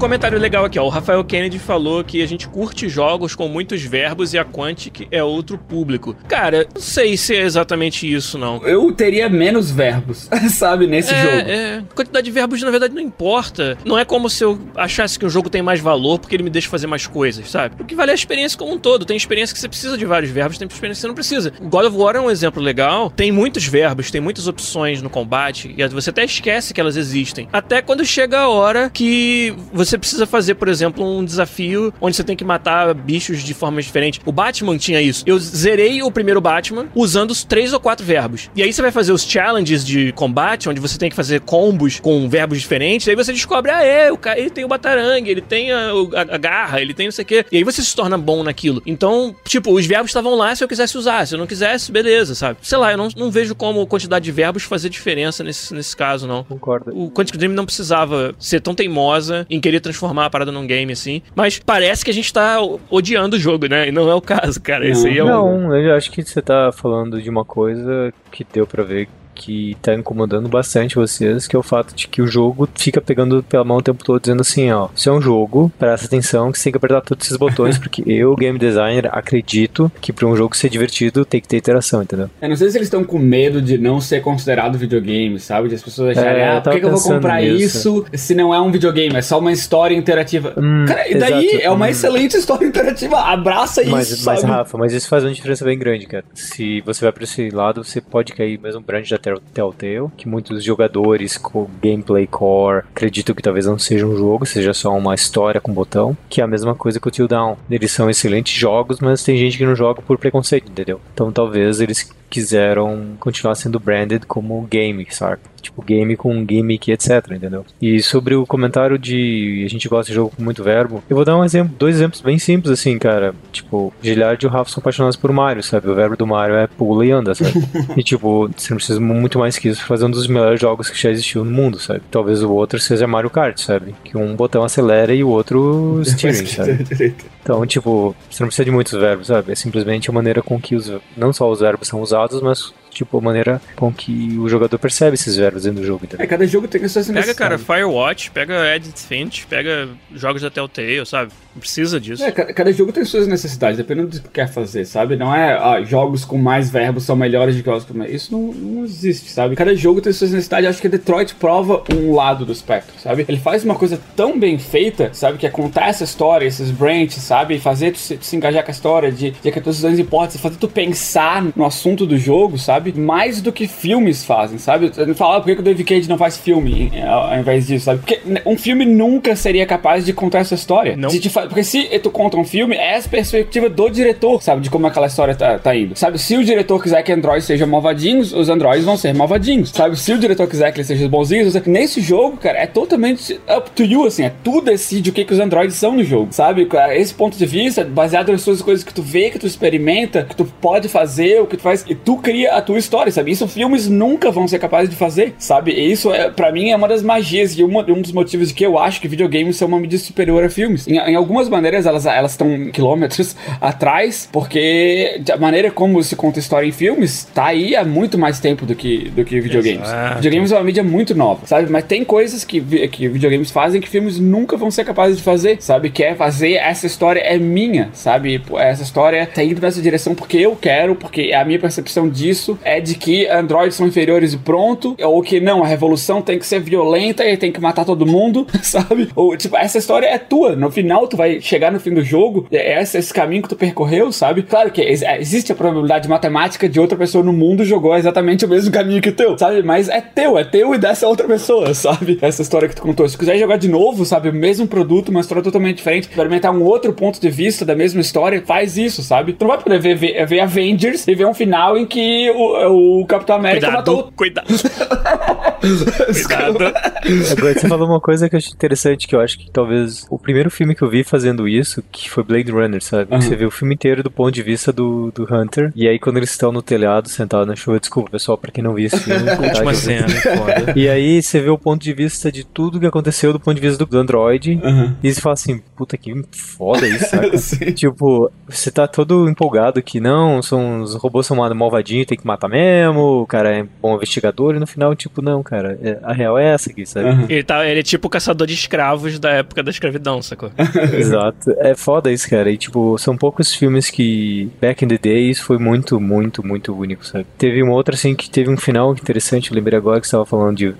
comentário legal aqui, ó. O Rafael Kennedy falou que a gente curte jogos com muitos verbos e a Quantic é outro público. Cara, não sei se é exatamente isso, não. Eu teria menos verbos, sabe, nesse é, jogo. é. Quantidade de verbos, na verdade, não importa. Não é como se eu achasse que o jogo tem mais valor porque ele me deixa fazer mais coisas, sabe? O que vale é a experiência como um todo. Tem experiência que você precisa de vários verbos, tem experiência que você não precisa. God of War é um exemplo legal. Tem muitos verbos, tem muitas opções no combate, e você até esquece que elas existem. Até quando chega a hora que você precisa fazer, por exemplo, um desafio onde você tem que matar bichos de formas diferentes. O Batman tinha isso. Eu zerei o primeiro Batman usando os três ou quatro verbos. E aí você vai fazer os challenges de combate, onde você tem que fazer combos com verbos diferentes. Aí você descobre, ah, é, o cara, ele tem o batarangue, ele tem a, a- a garra, ele tem não sei o quê. E aí você se torna bom naquilo. Então, tipo, os verbos estavam lá se eu quisesse usar. Se eu não quisesse, beleza, sabe? Sei lá, eu não, não vejo como quantidade de verbos fazer diferença nesse, nesse caso, não. Concordo. O Quantic Dream não precisava ser tão teimosa em querer transformar a parada num game assim. Mas parece que a gente tá odiando o jogo, né? E não é o caso, cara. Isso aí é um. Não, eu acho que você tá falando de uma coisa que deu pra ver que tá incomodando bastante vocês, que é o fato de que o jogo fica pegando pela mão o tempo todo, dizendo assim, ó, isso é um jogo, presta atenção que você tem que apertar todos esses botões, porque eu, game designer, acredito que pra um jogo ser divertido tem que ter interação, entendeu? Eu não sei se eles estão com medo de não ser considerado videogame, sabe? De as pessoas acharem, É, ah, por que, que eu vou comprar nisso. isso se não é um videogame? É só uma história interativa. Hum, Cara, e daí exato. é uma Hum. excelente história interativa. Abraça Mas, isso, mas sabe? Rafa, mas isso faz uma diferença bem grande, cara. Se você vai pra esse lado, você pode cair mesmo brand da Telltale, que muitos jogadores com gameplay core acreditam que talvez não seja um jogo, seja só uma história com botão, que é a mesma coisa que o Till Down. Eles são excelentes jogos, mas tem gente que não joga por preconceito, entendeu? Então talvez eles quiseram continuar sendo branded como game, sabe? Tipo, game com gimmick, etc, entendeu? E sobre o comentário de a gente gosta de jogo com muito verbo, eu vou dar um exemplo, dois exemplos bem simples, assim, cara. Tipo, Giliard e o Rafa são apaixonados por Mario, sabe? O verbo do Mario é pula e anda, sabe? e, tipo, você não precisa muito mais que isso pra fazer um dos melhores jogos que já existiu no mundo, sabe? Talvez o outro seja Mario Kart, sabe? Que um botão acelera e o outro steering, sabe? Então, tipo, você não precisa de muitos verbos, sabe? É simplesmente a maneira com que os não só os verbos são usados, mas tipo a maneira com que o jogador percebe esses verbos dentro do jogo, entendeu? É, cada jogo tem as suas Pega, cara. Firewatch, pega Edit Finch, pega jogos da Telltale, sabe? Não precisa disso. É, cada, cada jogo tem suas necessidades, dependendo do que quer fazer, sabe? Não é, ah, jogos com mais verbos são melhores do que jogos com mais. Isso não, não existe, sabe? Cada jogo tem suas necessidades. Acho que Detroit prova um lado do espectro, sabe? Ele faz uma coisa tão bem feita, sabe? Que é contar essa história, esses branches, sabe? E fazer tu se, tu se engajar com a história, de, de que as tuas decisões importam, fazer tu pensar no assunto do jogo, sabe? Sabe? Mais do que filmes fazem, sabe? Falar ah, por que o David Cage não faz filme ao invés disso, sabe? Porque um filme nunca seria capaz de contar essa história. Não. Se fa... Porque se tu conta um filme, é a perspectiva do diretor, sabe? De como aquela história tá, tá indo. Sabe? Se o diretor quiser que androids sejam malvadinhos, os androids vão ser malvadinhos. Sabe? Se o diretor quiser que eles sejam bonzinhos, nesse jogo, cara, é totalmente up to you, assim. É tu decide o que, que os androids são no jogo, sabe? Esse ponto de vista, baseado nas suas coisas que tu vê, que tu experimenta, que tu pode fazer, o que tu faz, e tu cria a tua história, sabe? Isso filmes nunca vão ser capazes de fazer, sabe? E isso, é, para mim, é uma das magias e uma, um dos motivos de que eu acho que videogames são uma mídia superior a filmes. Em, em algumas maneiras, elas estão quilômetros atrás, porque a maneira como se conta história em filmes tá aí há muito mais tempo do que, do que videogames. Exato. Videogames é uma mídia muito nova, sabe? Mas tem coisas que, que videogames fazem que filmes nunca vão ser capazes de fazer, sabe? Que é fazer essa história é minha, sabe? Essa história tá indo nessa direção porque eu quero, porque a minha percepção disso é de que androides são inferiores e pronto, ou que não, a revolução tem que ser violenta e tem que matar todo mundo, sabe? Ou, tipo, essa história é tua. No final, tu vai chegar no fim do jogo, é esse, esse caminho que tu percorreu, sabe? Claro que ex existe a probabilidade matemática de outra pessoa no mundo jogou exatamente o mesmo caminho que o teu, sabe? Mas é teu, é teu e dessa outra pessoa, sabe? Essa história que tu contou. Se quiser jogar de novo, sabe? O mesmo produto, uma história totalmente diferente, experimentar um outro ponto de vista da mesma história, faz isso, sabe? Tu não vai poder ver, ver, ver Avengers e ver um final em que o, o Capitão América Cuidado, matou. cuidado. Cuidado. Agora, você falou uma coisa que eu achei interessante, que eu acho que talvez o primeiro filme que eu vi fazendo isso, que foi Blade Runner, sabe? Uhum. Você vê o filme inteiro do ponto de vista do, do Hunter, e aí quando eles estão no telhado, sentados na chuva, desculpa pessoal, pra quem não viu esse filme, tá, Última cena. E aí você vê o ponto de vista de tudo que aconteceu do ponto de vista do Android, Uhum. e você fala assim, puta que foda isso, saca? Tipo, você tá todo empolgado que não, são, os robôs são malvadinhos, tem que matar mesmo, o cara é bom investigador, e no final, tipo, não, cara, é- a real é essa aqui, sabe? Uhum. Ele, tá, ele é tipo o caçador de escravos da época da escravidão, sacou? Exato. É foda isso, cara. E, tipo, são poucos filmes que, back in the days, foi muito, muito, muito único, sabe? Teve uma outra, assim, que teve um final interessante, eu lembrei agora que você tava falando de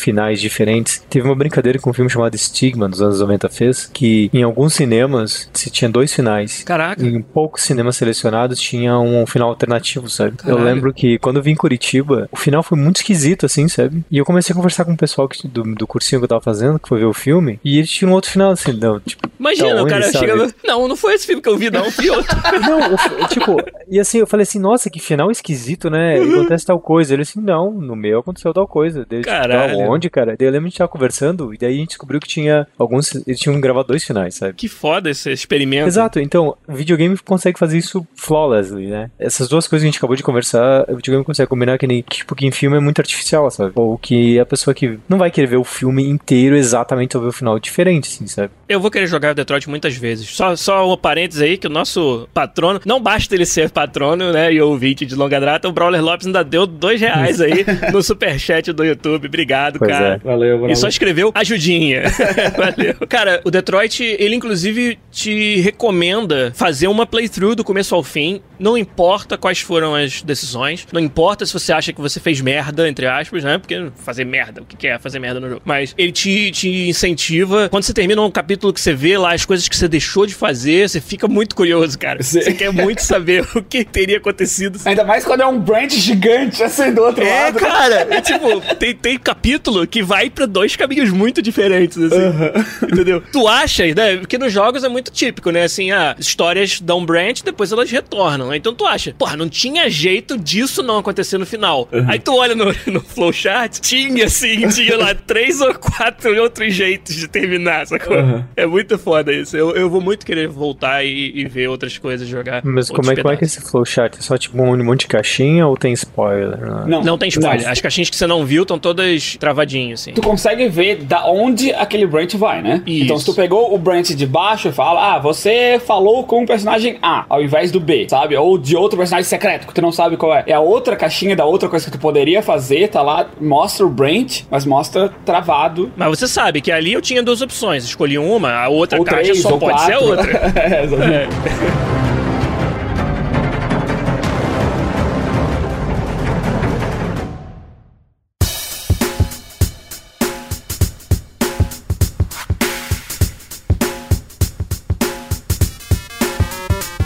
finais diferentes. Teve uma brincadeira com um filme chamado Stigma, dos anos 90 fez, que em alguns cinemas se tinha dois finais. Caraca. Em poucos cinemas selecionados tinha um final alternativo, sabe? Caralho. Eu lembro que quando eu vim em Curitiba, o final foi muito esquisito, assim, sabe? E eu comecei a conversar com o pessoal que- do, do cursinho que eu tava fazendo, que foi ver o filme, e eles tinham um outro final, assim, não, tipo, Imagina, Da o cara onde, sabe? chega. Não, não foi esse filme que eu vi, não. Fui outro. Não, o- tipo, e assim, eu falei assim, nossa, que final esquisito, né? Acontece tal coisa. Ele assim, não, no meu aconteceu tal coisa. Daí, tipo, Caralho. "Da onde, cara? Daí eu lembro de a gente tava conversando, e daí a gente descobriu que tinha alguns. Eles tinham gravado dois finais, sabe? Que foda esse experimento. Exato, então, videogame consegue fazer isso flawlessly, né? Essas duas coisas que a gente acabou de conversar, o videogame consegue combinar que nem, que, tipo, que em filme é muito artificial, sabe? Ou que a pessoa que não vai querer ver o filme inteiro exatamente ver o final diferente, assim, sabe? Eu vou querer jogar o Detroit muitas vezes. Só, só um parênteses aí, que o nosso patrono, não basta ele ser patrono, né, e ouvinte de longa data, o Brawler Lopes ainda deu dois reais aí no superchat do YouTube. Obrigado, Pois cara. é. Valeu, valeu. E só escreveu ajudinha. Valeu. Cara, o Detroit, ele inclusive te recomenda fazer uma playthrough do começo ao fim. Não importa quais foram as decisões. Não importa se você acha que você fez merda, entre aspas, né? Porque fazer merda, o que é fazer merda no jogo? Mas ele te, te incentiva. Quando você termina um capítulo que você vê lá as coisas que você deixou de fazer, você fica muito curioso, cara. Sim. Você quer muito saber o que teria acontecido Ainda mais quando é um branch gigante assim do outro é, lado. cara. É, tipo, tem, tem capítulo que vai pra dois caminhos muito diferentes, assim. Entendeu? Tu acha, né? Porque nos jogos é muito típico, né? Assim, ah, histórias dão branch, depois elas retornam. né? Então tu acha, porra, não tinha jeito disso não acontecer no final. Aí tu olha no, no flowchart, tinha, assim, tinha lá três ou quatro outros jeitos de terminar, sacou? Uhum. É muito foda isso. Eu, eu vou muito querer voltar e, e ver outras coisas, jogar. Mas como é, como é que é esse flowchart? É só tipo um monte de caixinha ou tem spoiler? né? Não, Não tem spoiler. não. As caixinhas que você não viu estão todas travadinhas, assim. Tu consegue ver da onde aquele branch vai, né? Isso. Então, se tu pegou o branch de baixo e fala, ah, você falou com o personagem A, ao invés do B, sabe? Ou de outro personagem secreto, que tu não sabe qual é. É a outra caixinha da outra coisa que tu poderia fazer, tá lá, mostra o branch, mas mostra travado. Mas você sabe que ali eu tinha duas opções. Escolhi uma, a outra ou caixa três, só pode quatro. ser a outra. é, exatamente.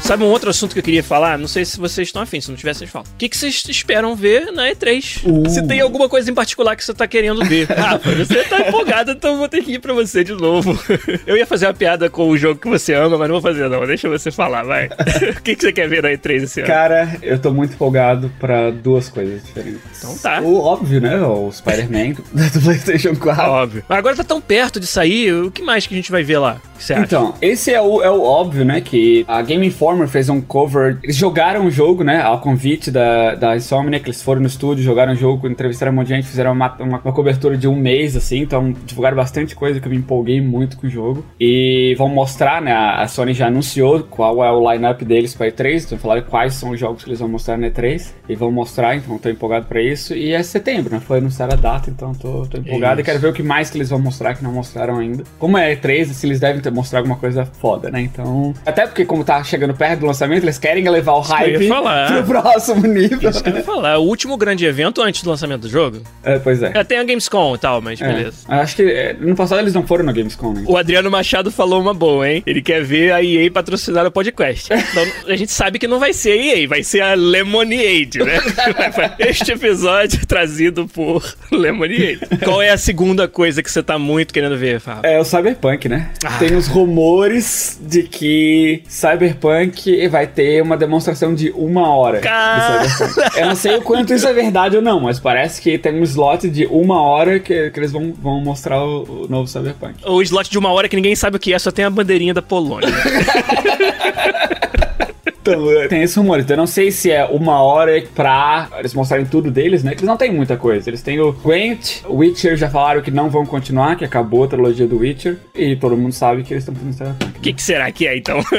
Sabe um outro assunto que eu queria falar? Não sei se vocês estão afins, se não tiver, vocês falam. O que, que vocês esperam ver na E3? Uh. Se tem alguma coisa em particular que você tá querendo ver. Rafa, você tá empolgado, então eu vou ter que ir pra você de novo. Eu ia fazer uma piada com o jogo que você ama, mas não vou fazer não. Deixa você falar, vai. O que, que você quer ver na E3 esse ano? Cara, eu tô muito empolgado pra duas coisas diferentes. Então tá. O óbvio, né? O Spider-Man do PlayStation 4. Óbvio. Mas agora tá tão perto de sair, o que mais que a gente vai ver lá? O que você acha? Então, esse é o, é o óbvio, né? Que a Game Informer fez um cover. Eles jogaram o jogo, né? Ao convite da, da Insomniac. Eles foram no estúdio, jogaram o jogo, entrevistaram um monte de gente, fizeram uma, uma, uma cobertura de um mês, assim. Então, divulgaram bastante coisa que eu me empolguei muito com o jogo. E vão mostrar, né? A Sony já anunciou qual é o lineup deles pra E3. Então, falaram quais são os jogos que eles vão mostrar na E3. E vão mostrar, então tô empolgado pra isso. E é setembro, né? Foi anunciar a data, então tô, tô empolgado. E Isso. quero ver o que mais que eles vão mostrar que não mostraram ainda. Como é E3, assim, eles devem ter mostrar alguma coisa foda, né? Então. Até porque, como tá chegando perto do lançamento, eles querem elevar o hype pro próximo nível. Isso que eu ia falar. É o último grande evento antes do lançamento do jogo. É, pois é. É, tem a Gamescom e tal, mas É. beleza. Acho que é, no passado eles não foram na Gamescom, né? O Adriano Machado falou uma boa, hein? Ele quer ver a EA patrocinar o podcast. Então, a gente sabe que não vai ser a EA, vai ser a Lemonade, né? Este episódio é trazido por Lemonade. Qual é a segunda coisa que você tá muito querendo ver, Fábio? É o Cyberpunk, né? Ah. Tem os rumores de que Cyberpunk vai ter uma demonstração de uma hora. Cara. Eu não sei o quanto isso é verdade ou não, mas parece que tem um slot de uma hora que, que eles vão, vão mostrar o, o novo Cyberpunk. O slot de uma hora que ninguém sabe o que é, só tem a bandeirinha da Polônia. Então, é, tem esse rumor. Então, eu não sei se é uma hora pra eles mostrarem tudo deles, né? Que eles não têm muita coisa. Eles têm o Gwent, o Witcher já falaram que não vão continuar, que acabou a trilogia do Witcher. E todo mundo sabe que eles estão fazendo Cyberpunk. O que, que será que é, então?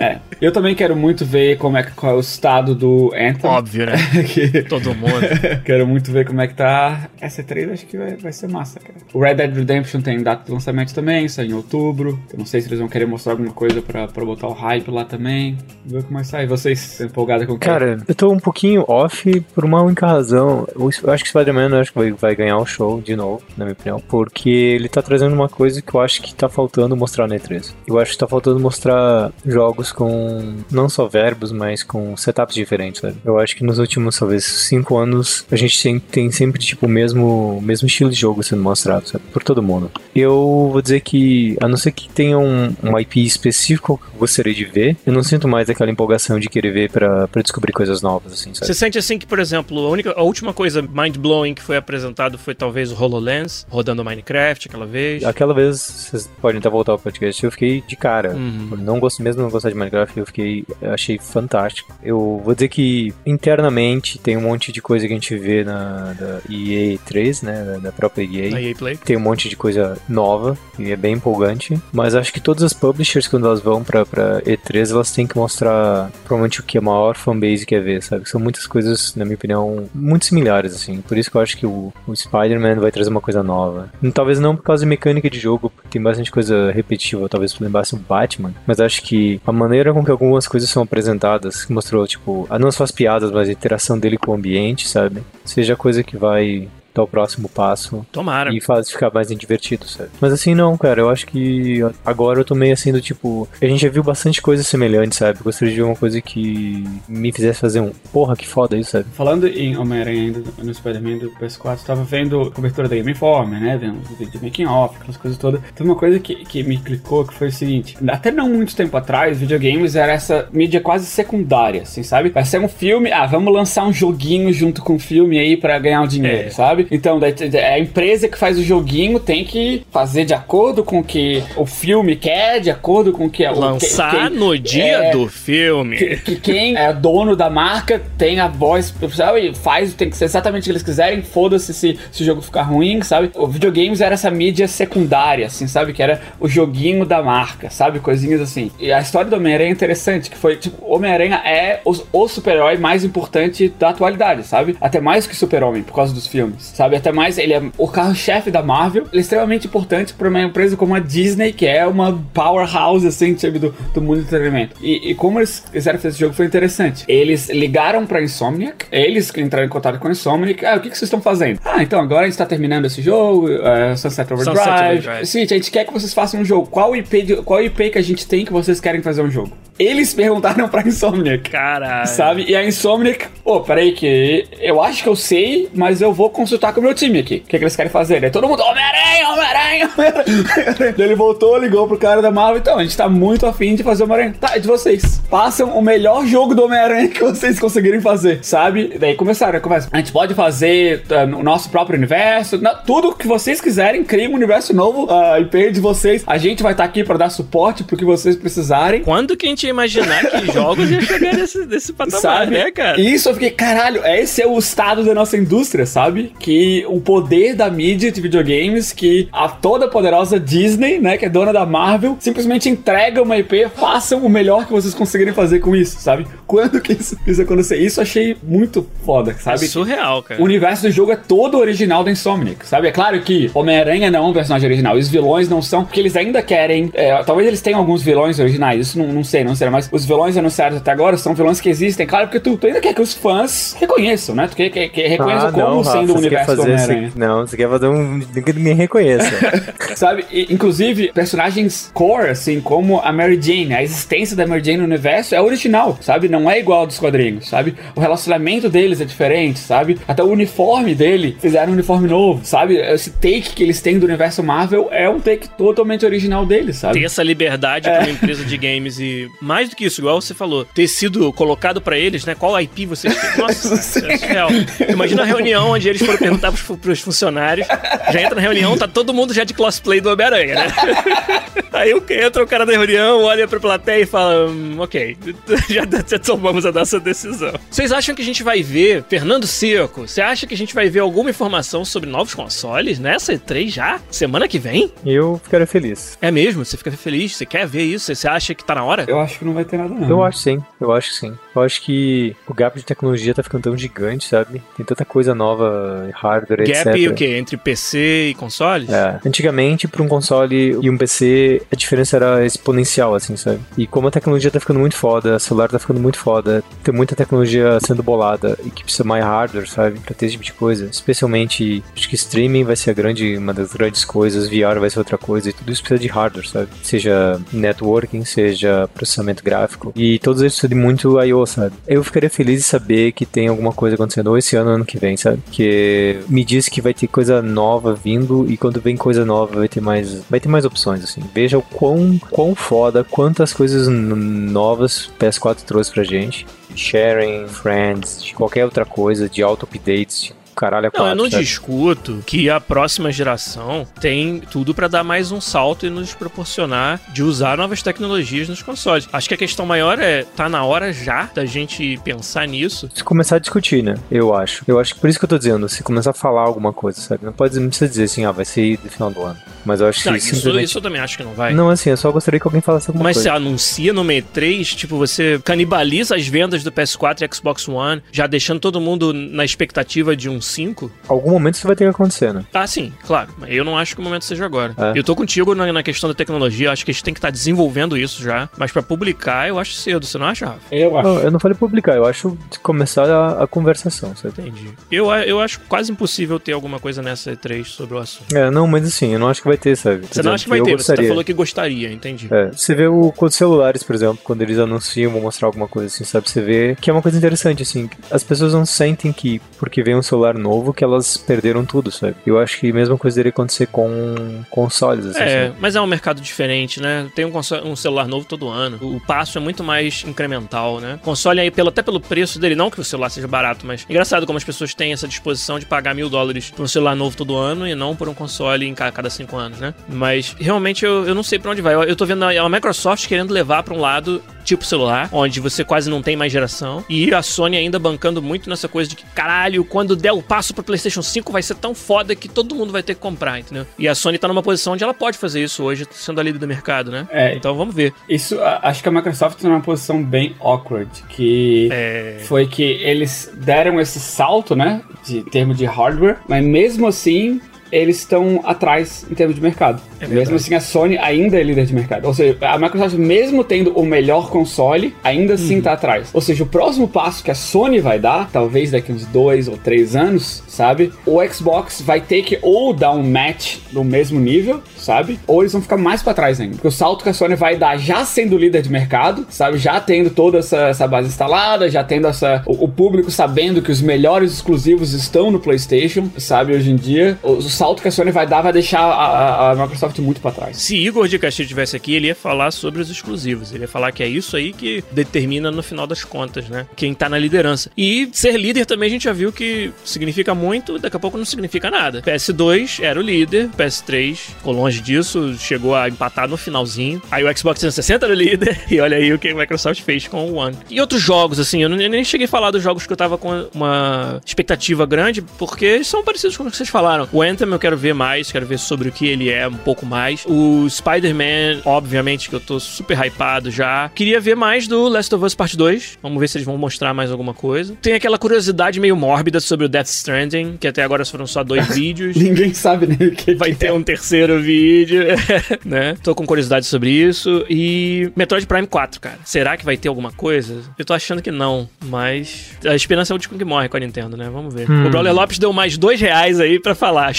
É. Eu também quero muito ver como é, qual é o estado do Anthem. Óbvio, né? Que- Todo mundo. Quero muito ver como é que tá. Essa 3 acho que vai, vai ser massa, cara. O Red Dead Redemption tem data de lançamento também, sai em outubro. Eu não sei se eles vão querer mostrar alguma coisa pra, pra botar o hype lá também. Vamos ver como vai sair. Vocês estão empolgados com o? Cara, eu tô um pouquinho off por uma única razão. Eu acho que Spider-Man acho que vai, vai ganhar o show de novo, na minha opinião. Porque ele tá trazendo uma coisa que eu acho que tá faltando mostrar na E3. Eu acho que tá faltando mostrar jogos com não só verbos, mas com setups diferentes, sabe? Eu acho que nos últimos, talvez, cinco anos, a gente tem, tem sempre, tipo, o mesmo, mesmo estilo de jogo sendo mostrado, sabe? Por todo mundo. Eu vou dizer que, a não ser que tenha um, um IP específico que eu gostaria de ver, eu não sinto mais aquela empolgação de querer ver pra descobrir coisas novas, assim, sabe? Você sente assim que, por exemplo, a, única, a última coisa mind-blowing que foi apresentado foi talvez o HoloLens, rodando Minecraft aquela vez. Aquela vez, vocês podem até voltar ao podcast, eu fiquei de cara. Uhum. Não gosto, mesmo não gostar de Minecraft, eu fiquei, eu achei fantástico. Eu vou dizer que internamente tem um monte de coisa que a gente vê na da EA3, né, da, da própria EA. Na EA Play. Tem um monte de coisa nova e é bem empolgante. Mas acho que todas as publishers, quando elas vão pra E3, elas têm que mostrar provavelmente o que a maior fanbase quer ver, sabe? São muitas coisas, na minha opinião, muito similares, assim. Por isso que eu acho que o, o Spider-Man vai trazer uma coisa nova. Talvez não por causa de mecânica de jogo, porque tem bastante coisa repetitiva, talvez lembrasse o Batman. Mas acho que a maneira com que algumas coisas são apresentadas, mostrou, tipo, a não só as piadas, mas a interação dele com o ambiente, sabe? Seja coisa que vai dar o próximo passo Tomara. e faz ficar mais divertido, sabe? Mas assim, não, cara, eu acho que agora eu tô meio assim do tipo. A gente já viu bastante coisa semelhante, sabe? Gostaria de ver uma coisa que me fizesse fazer um. Porra, que foda isso, sabe? Falando em Homem-Aranha ainda no Spider-Man do PS4, tava vendo a cobertura da Game Informer, né? Vendo os vídeos de making off, aquelas coisas todas. Tem uma coisa que, que me clicou que foi o seguinte: até não muito tempo atrás, videogames era essa mídia quase secundária, assim, sabe? Vai ser um filme, ah, vamos lançar um joguinho junto com o filme aí pra ganhar o dinheiro, É. sabe? Então, daí, a empresa que faz o joguinho tem que fazer de acordo com o que o filme quer, de acordo com o que é o Lançar que- quem- no dia é, do filme. que, que quem é dono da marca tem a voz oficial e faz, tem que ser exatamente o que eles quiserem, foda-se se, se o jogo ficar ruim, sabe? O videogames era essa mídia secundária, assim, sabe? Que era o joguinho da marca, sabe? Coisinhas assim. E a história do Homem-Aranha é interessante, que foi, tipo, Homem-Aranha é o, o super-herói mais importante da atualidade, sabe? Até mais que Super-Homem, por causa dos filmes, sabe? Até mais, ele é o carro-chefe da Marvel, ele é extremamente importante pra uma empresa como a Disney, que é uma powerhouse, assim, sabe, do, do mundo do entretenimento. E, e como eles quiseram fazer esse jogo foi interessante. Eles ligaram pra Insomniac, eles que entraram em contato com a Insomniac, ah, o que, que vocês estão fazendo? Ah, então agora a gente tá terminando esse jogo, Sunset Overdrive. Sunset Overdrive. Sim, a gente quer que vocês façam um jogo. Qual IP, de- qual IP que a gente tem que vocês querem fazer um jogo? Eles perguntaram pra Insomniac. Caralho. Sabe? E a Insomniac, pô, peraí que eu acho que eu sei, mas eu vou consultar com o meu time aqui. O que, é que eles querem fazer? Aí todo mundo, Homem-Aranha, Homem-Aranha, Homem-Aranha. Daí ele voltou, ligou pro cara da Marvel, então, a gente tá muito afim de fazer o Homem-Aranha. Tá, é de vocês. Façam o melhor jogo do Homem-Aranha que vocês conseguirem fazer, sabe? Daí começaram, começa. A gente pode fazer uh, o nosso próprio universo, na- tudo que vocês quiserem, cria um universo novo, a IP de vocês. A gente vai estar aqui pra dar suporte pro que vocês precisarem. Quando que a gente ia imaginar que jogos iam chegar nesse, nesse patamar, sabe? né, cara? E isso eu fiquei, caralho, esse é o estado da nossa indústria, sabe? Que o poder da mídia de videogames, que a toda poderosa Disney, né, que é dona da Marvel, simplesmente entrega uma IP, façam o melhor que vocês conseguirem fazer com isso, sabe? Quando que isso, isso acontecer? Isso eu achei muito foda, É sabe? surreal, cara. O universo do jogo é todo original da Insomniac, sabe? É claro que Homem-Aranha não é um personagem original, os vilões não são, porque eles ainda querem. é, talvez eles tenham alguns vilões originais, isso não, não sei, não sei, mas os vilões anunciados até agora são vilões que existem, claro, porque tu, tu ainda quer que os fãs reconheçam, né? Tu quer que, que reconheçam como Rafa, sendo o quer universo do fazer esse- Não, você quer fazer um que ninguém reconheça. Sabe? E, inclusive, personagens core, assim, como a Mary Jane, a existência da Mary Jane no universo é original, sabe? Não é igual ao dos quadrinhos, sabe? O relacionamento deles é diferente, sabe? Até o uniforme dele, fizeram um uniforme novo, sabe? Esse take que eles têm do universo Marvel é um take totalmente original deles, sabe? ter essa liberdade pra uma empresa de games e mais do que isso, igual você falou, ter sido colocado pra eles, né? Qual IP vocês têm? Nossa, é surreal. Imagina a reunião onde eles foram perguntar pros, pros funcionários. Já entra na reunião, tá todo mundo já de cosplay do Homem-Aranha, né? Aí o- entra o cara da reunião, olha pra plateia e fala: hum, ok, já, já tomamos a nossa decisão. Vocês acham que a gente vai ver, Fernando Seco, você acha que a gente vai ver alguma informação sobre novos consoles nessa E3 já? Semana que vem? Eu ficaria feliz. É mesmo? Você fica feliz? Você quer ver isso? Você acha que tá na hora? Eu acho que não vai ter nada, não. Eu acho sim, eu acho que sim. Eu acho que o gap de tecnologia tá ficando tão gigante, sabe? Tem tanta coisa nova, hardware, Gap etc. o quê? Entre PC e consoles? É. Antigamente, para um console e um PC, a diferença era exponencial, assim, sabe? E como a tecnologia tá ficando muito foda, o celular tá ficando muito foda, tem muita tecnologia sendo bolada e que precisa mais hardware, sabe? Pra ter esse tipo de coisa. Especialmente, acho que streaming vai ser a grande, uma das grandes coisas, VR vai ser outra coisa, e tudo isso precisa de hardware, sabe? Seja networking, seja processamento gráfico. E todos eles precisam de muito I.O., sabe? Eu ficaria feliz de saber que tem alguma coisa acontecendo ou esse ano ou ano que vem, sabe? Que me diz que vai ter coisa nova vindo e quando vem coisa nova vai ter mais, vai ter mais opções, assim. O quão, quão foda, quantas coisas novas PS4 trouxe pra gente. Sharing, Friends, de qualquer outra coisa, de auto-updates, caralho a Não, eu não sabe? discuto que a próxima geração tem tudo pra dar mais um salto e nos proporcionar de usar novas tecnologias nos consoles. Acho que a questão maior é, tá na hora já da gente pensar nisso. Se começar a discutir, né? Eu acho. Eu acho que por isso que eu tô dizendo, se começar a falar alguma coisa, sabe? Não pode não precisa dizer assim, ah, vai ser no final do ano. Mas eu acho que Não, isso, simplesmente. isso eu também acho que não vai. Não, assim, eu só gostaria que alguém falasse alguma Mas você coisa. anuncia no E3, tipo, você canibaliza as vendas do PS4 e Xbox One, já deixando todo mundo na expectativa de um 5? Algum momento isso vai ter que acontecer, né? Ah, sim, claro. Eu não acho que o momento seja agora. É. Eu tô contigo na, na questão da tecnologia, acho que a gente tem que estar desenvolvendo isso já. Mas pra publicar, eu acho cedo, você não acha, Rafa? Eu acho. Não, eu não falei publicar, eu acho de começar a, a conversação, sabe? Entendi. Eu, eu acho quase impossível ter alguma coisa nessa E3 sobre o assunto. É, não, mas assim, eu não acho que vai ter, sabe? Você não acha que vai eu ter, você gostaria. tá falou que gostaria, entendi. É, você vê o, com os celulares, por exemplo, quando eles anunciam ou mostrar alguma coisa assim, sabe? Você vê que é uma coisa interessante, assim. As pessoas não sentem que, porque vem um celular novo, que elas perderam tudo, sabe? Eu acho que a mesma coisa deveria acontecer com consoles, assim. É, sabe? mas é um mercado diferente, né? Tem um, console- um celular novo todo ano. O passo é muito mais incremental, né? Console aí, pelo, até pelo preço dele, não que o celular seja barato, mas engraçado como as pessoas têm essa disposição de pagar mil dólares por um celular novo todo ano e não por um console em ca- cada cinco anos, né? Mas realmente eu, eu não sei pra onde vai. Eu, eu tô vendo a, a Microsoft querendo levar pra um lado tipo celular, onde você quase não tem mais geração, e a Sony ainda bancando muito nessa coisa de que, caralho, quando der o passo pro PlayStation 5 vai ser tão foda que todo mundo vai ter que comprar, entendeu? E a Sony tá numa posição onde ela pode fazer isso hoje, sendo a líder do mercado, né? É. Então vamos ver. Isso, acho que a Microsoft tá numa posição bem awkward, que É. foi que eles deram esse salto, né, de termo de hardware, mas mesmo assim eles estão atrás em termos de mercado. É mesmo assim, a Sony ainda é líder de mercado. Ou seja, a Microsoft, mesmo tendo o melhor console, ainda assim Uhum. tá atrás. Ou seja, o próximo passo que a Sony vai dar, talvez daqui uns dois ou três anos, sabe? O Xbox vai ter que ou dar um match no mesmo nível, sabe? Ou eles vão ficar mais pra trás ainda. Porque o salto que a Sony vai dar já sendo líder de mercado, sabe? Já tendo toda essa, essa base instalada, já tendo essa, o, o público sabendo que os melhores exclusivos estão no PlayStation, sabe? Hoje em dia, o, o salto que a Sony vai dar vai deixar a, a- Microsoft muito pra trás. Se Igor de Castilho estivesse aqui, ele ia falar sobre os exclusivos. Ele ia falar que é isso aí que determina no final das contas, né? Quem tá na liderança. E ser líder também a gente já viu que significa muito, daqui a pouco não significa nada. PS2 era o líder, PS3 ficou longe disso, chegou a empatar no finalzinho. Aí o Xbox 360 era o líder, e olha aí o que a Microsoft fez com o One. E outros jogos, assim, eu, eu nem cheguei a falar dos jogos que eu tava com uma expectativa grande, porque são parecidos com o que vocês falaram. O Anthem eu quero ver mais, quero ver sobre o que ele é um pouco mais. O Spider-Man, obviamente, que eu tô super hypado já. Queria ver mais do Last of Us Part 2. Vamos ver se eles vão mostrar mais alguma coisa. Tem aquela curiosidade meio mórbida sobre o Death Stranding, que até agora foram só dois vídeos. Ninguém sabe nem o que Vai que ter é. um terceiro vídeo, né? Tô com curiosidade sobre isso. E Metroid Prime 4, cara. Será que vai ter alguma coisa? Eu tô achando que não, mas a esperança é o último que morre com a Nintendo, né? Vamos ver. Hum. O Brawler Lopes deu mais dois reais aí pra falar.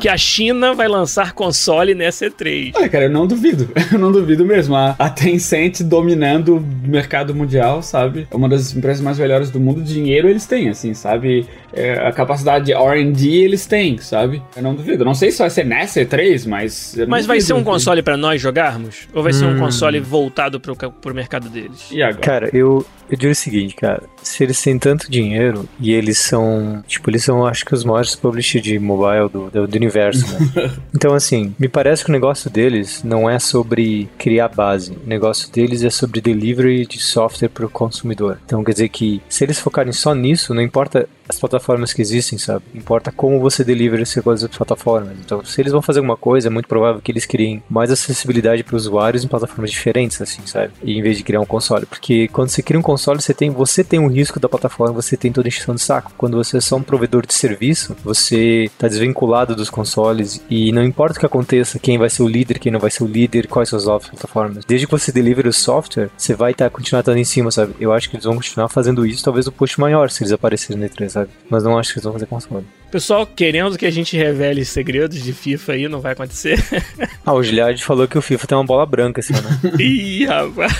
Que a China vai lançar console nessa E3. Olha, cara, eu não duvido. Eu não duvido mesmo. A, a Tencent dominando o mercado mundial, sabe? É uma das empresas mais melhores do mundo. Dinheiro eles têm, assim, sabe? É, a capacidade de R&D eles têm, sabe? Eu não duvido. Não sei se vai ser nessa E3, mas... eu não Mas vai ser um console pra nós jogarmos? Ou vai ser um Hum. console voltado pro, pro mercado deles? E agora? Cara, eu, eu digo o seguinte, cara. Se eles têm tanto dinheiro e eles são. Tipo, eles são, acho que, os maiores publishers de mobile do, do, do universo, né? Então, assim, me parece que o negócio deles não é sobre criar base. O negócio deles é sobre delivery de software para o consumidor. Então, quer dizer que se eles focarem só nisso, não importa as plataformas que existem, sabe? Importa como você deliver essa coisa das plataformas. Então, se eles vão fazer alguma coisa, é muito provável que eles criem mais acessibilidade para usuários em plataformas diferentes, assim, sabe? E em vez de criar um console. Porque quando você cria um console, você tem, você tem um risco da plataforma, você tem toda a encheção de saco. Quando você é só um provedor de serviço, você está desvinculado dos consoles e não importa o que aconteça, quem vai ser o líder, quem não vai ser o líder, quais são as novas plataformas. Desde que você deliver o software, você vai tá, continuar estando em cima, sabe? Eu acho que eles vão continuar fazendo isso, talvez o push maior se eles aparecerem na E3, sabe? Mas não acho que eles vão fazer console. Pessoal querendo que a gente revele segredos de FIFA aí, não vai acontecer. Ah, o Giliard falou que o FIFA tem uma bola branca esse ano. Ih, rapaz.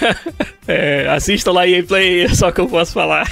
É, assista lá EA Play, é só que eu posso falar.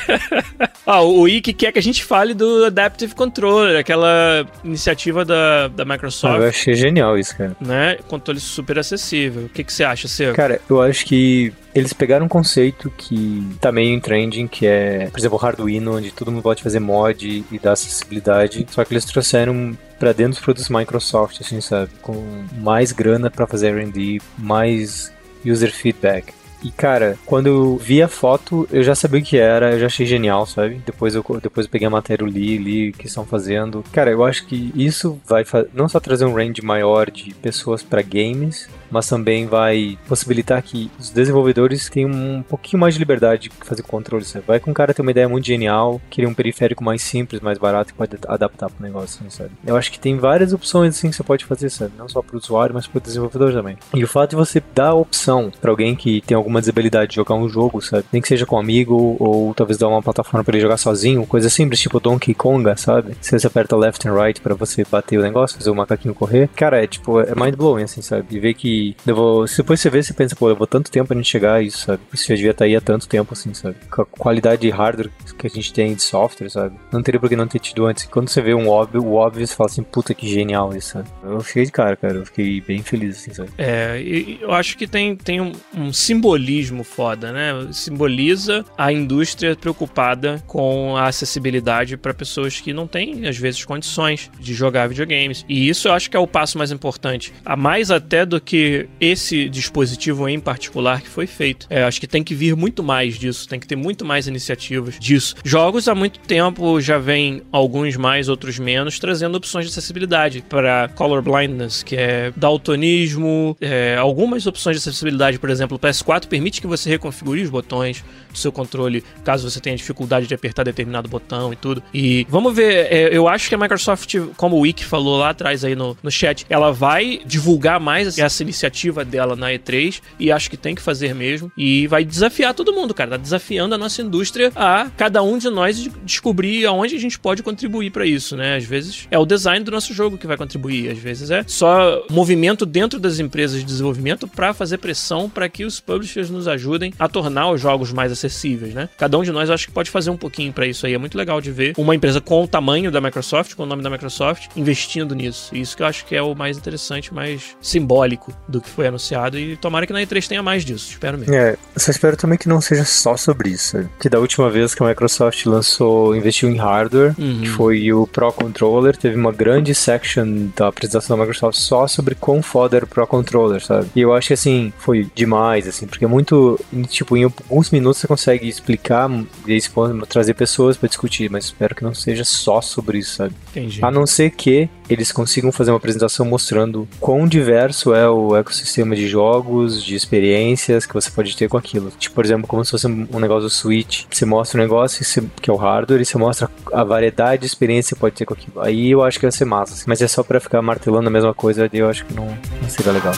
ah, o Ike quer que a gente fale do Adaptive Controller, aquela iniciativa da, da Ah, Microsoft, eu achei genial isso, cara. né? Controle super acessível. O que, que você acha, Seu? Cara, eu acho que eles pegaram um conceito que tá meio em trending, que é, por exemplo, o Arduino, onde todo mundo pode fazer mod e dar acessibilidade, só que eles trouxeram pra dentro dos produtos Microsoft, assim, sabe? Com mais grana pra fazer R&D, mais user feedback. E cara, quando eu vi a foto, eu já sabia o que era, eu já achei genial, sabe? Depois eu, depois eu peguei a matéria, li, li o que estão fazendo. Cara, eu acho que isso vai não só trazer um range maior de pessoas pra games, mas também vai possibilitar que os desenvolvedores tenham um pouquinho mais de liberdade de fazer controle. Sabe? Vai com um cara ter uma ideia muito genial, querer um periférico mais simples, mais barato e pode adaptar pro negócio, assim, sabe? Eu acho que tem várias opções assim que você pode fazer, sabe? Não só pro usuário, mas pro desenvolvedor também. E o fato de você dar a opção pra alguém que tem alguma desabilidade de jogar um jogo, sabe? Nem que seja com um amigo ou talvez dar uma plataforma pra ele jogar sozinho, coisa simples, tipo Donkey Konga, sabe? Você aperta left and right pra você bater o negócio, fazer o macaquinho correr. Cara, é tipo, é mind blowing, assim, sabe? E ver que levou. Depois você vê, você pensa, pô, levou tanto tempo pra gente chegar a isso, sabe? Isso já devia estar aí há tanto tempo, assim, sabe? Com a qualidade de hardware que a gente tem de software, sabe? Não teria por que não ter tido antes. Quando você vê um óbvio, o óbvio, você fala assim, puta que genial isso, sabe? Eu fiquei de cara, cara. Eu fiquei bem feliz, assim, sabe? É, eu acho que tem, tem um, um simbolismo foda, né? Simboliza a indústria preocupada com a acessibilidade para pessoas que não têm, às vezes, condições de jogar videogames. E isso eu acho que é o passo mais importante. A mais até do que esse dispositivo em particular que foi feito. É, acho que tem que vir muito mais disso, tem que ter muito mais iniciativas disso. Jogos há muito tempo já vem alguns mais, outros menos, trazendo opções de acessibilidade para color blindness, que é daltonismo, é, algumas opções de acessibilidade, por exemplo, o PS4 aberto, permite que você reconfigure os botões do seu controle, caso você tenha dificuldade de apertar determinado botão e tudo. E vamos ver, é, eu acho que a Microsoft, como o Wiki falou lá atrás aí no, no chat, ela vai divulgar mais essa iniciativa dela na E3 e acho que tem que fazer mesmo. E vai desafiar todo mundo, cara. Tá desafiando a nossa indústria a cada um de nós descobrir aonde a gente pode contribuir para isso, né? Às vezes é o design do nosso jogo que vai contribuir, às vezes é só movimento dentro das empresas de desenvolvimento para fazer pressão para que os publishers nos ajudem a tornar os jogos mais acessíveis, né? Cada um de nós acho que pode fazer um pouquinho para isso aí. É muito legal de ver uma empresa com o tamanho da Microsoft, com o nome da Microsoft, investindo nisso. E isso que eu acho que é o mais interessante, mais simbólico do que foi anunciado. E tomara que na E3 tenha mais disso. Espero mesmo. É, só espero também que não seja só sobre isso. Que da última vez que a Microsoft lançou, investiu em hardware, uhum. que foi o Pro Controller, teve uma grande section da apresentação da Microsoft só sobre quão foda era o Pro Controller, sabe? E eu acho que assim, foi demais, assim, porque é muito. Tipo, em alguns minutos consegue explicar e trazer pessoas para discutir, mas espero que não seja só sobre isso, sabe? Entendi. A não ser que eles consigam fazer uma apresentação mostrando quão diverso é o ecossistema de jogos, de experiências que você pode ter com aquilo. Tipo, por exemplo, como se fosse um negócio do Switch. Você mostra um negócio que é o hardware e você mostra a variedade de experiência que pode ter com aquilo. Aí eu acho que vai ser massa. Assim. Mas é só para ficar martelando a mesma coisa, eu acho que não, não seria legal.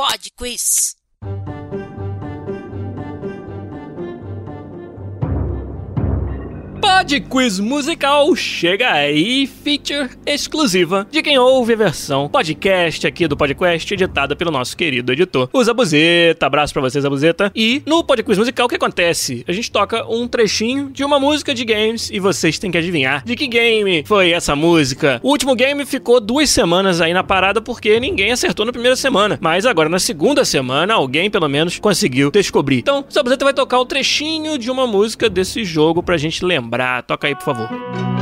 Pod Quiz. Pod Quiz Musical chega aí, feature exclusiva de quem ouve a versão podcast aqui do podcast, editada pelo nosso querido editor, o Zabuzeta. Abraço pra vocês, Zabuzeta. E no Pod Quiz Musical, o que acontece? A gente toca um trechinho de uma música de games e vocês têm que adivinhar de que game foi essa música. O último game ficou duas semanas aí na parada porque ninguém acertou na primeira semana, mas agora na segunda semana alguém pelo menos conseguiu descobrir. Então, o Zabuzeta vai tocar um trechinho de uma música desse jogo pra gente lembrar toca aí, por favor.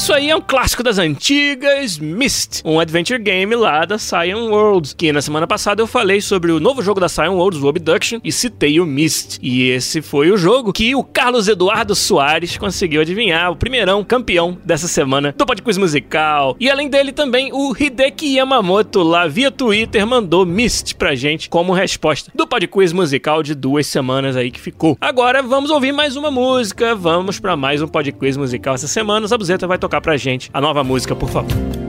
Isso aí é um clássico das antigas, Myst, um adventure game lá da Cyan World, que na semana passada eu falei sobre o novo jogo da Cyan World, o Abduction, e citei o Myst. E esse foi o jogo que o Carlos Eduardo Soares conseguiu adivinhar, o primeirão campeão dessa semana do Pod Quiz Musical. E além dele também o Hideki Yamamoto lá via Twitter mandou Myst pra gente como resposta do Pod Quiz Musical de duas semanas aí que ficou. Agora vamos ouvir mais uma música, vamos para mais um Pod Quiz Musical essa semana. Zabuzeta vai tocar pra gente a nova música, por favor.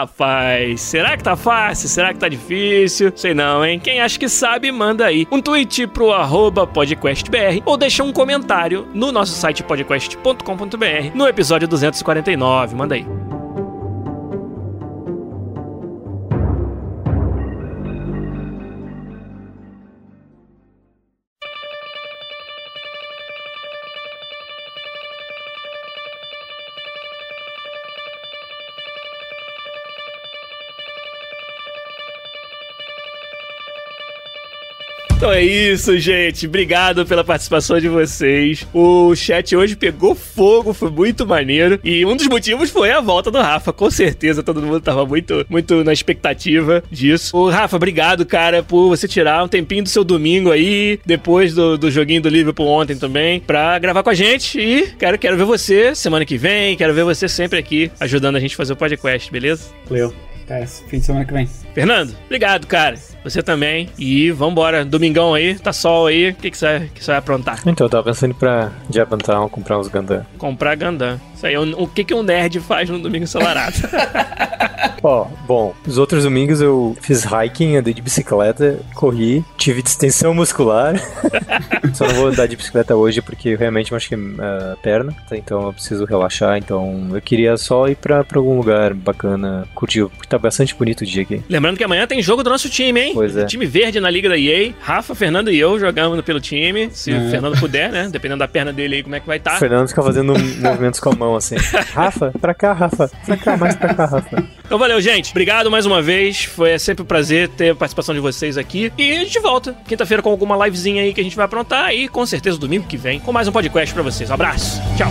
Rapaz. Será que tá fácil? Será que tá difícil? Sei não, hein? Quem acha que sabe, manda aí um tweet pro arroba podcastbr ou deixa um comentário no nosso site podcast.com.br no episódio 249. Manda aí. Então é isso, gente. Obrigado pela participação de vocês. O chat hoje pegou fogo, foi muito maneiro. E um dos motivos foi a volta do Rafa. Com certeza, todo mundo tava muito, muito na expectativa disso. O Rafa, obrigado, cara, por você tirar um tempinho do seu domingo aí, depois do, do joguinho do Liverpool ontem também, pra gravar com a gente. E quero, quero ver você semana que vem, quero ver você sempre aqui ajudando a gente a fazer o podcast, beleza? Valeu. Até fim de semana que vem. Fernando, obrigado, cara. Você também. E vambora. Domingão aí, tá sol aí. O que, que, você, que você vai aprontar? Então, eu tava pensando pra Japantown comprar uns Gundam. Comprar Gundam. Isso aí, o, o que, que um nerd faz no domingo ensolarado? Ó, bom, os outros domingos eu fiz hiking, andei de bicicleta, corri, tive distensão muscular. Só não vou andar de bicicleta hoje porque eu realmente machuquei a uh, perna, então eu preciso relaxar. Então eu queria só ir pra, pra algum lugar bacana, curtir, porque tá bastante bonito o dia aqui. Lembrando que amanhã tem jogo do nosso time, hein? Pois é. Time verde na Liga da EA. Rafa, Fernando e eu jogamos pelo time. Se É. o Fernando puder, né? Dependendo da perna dele aí, como é que vai estar. O Fernando fica fazendo movimentos com a mão assim. Rafa, pra cá, Rafa. Pra cá, mais pra cá, Rafa. Então valeu, gente. Obrigado mais uma vez. Foi sempre um prazer ter a participação de vocês aqui. E a gente volta quinta-feira com alguma livezinha aí que a gente vai aprontar. E com certeza domingo que vem com mais um podcast pra vocês. Um abraço. Tchau.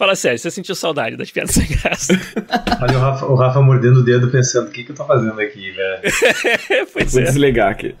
Fala sério, você sentiu saudade das piadas sem graça? Olha o Rafa, o Rafa mordendo o dedo pensando, o que, que eu tô fazendo aqui, velho? pois Vou é. desligar aqui.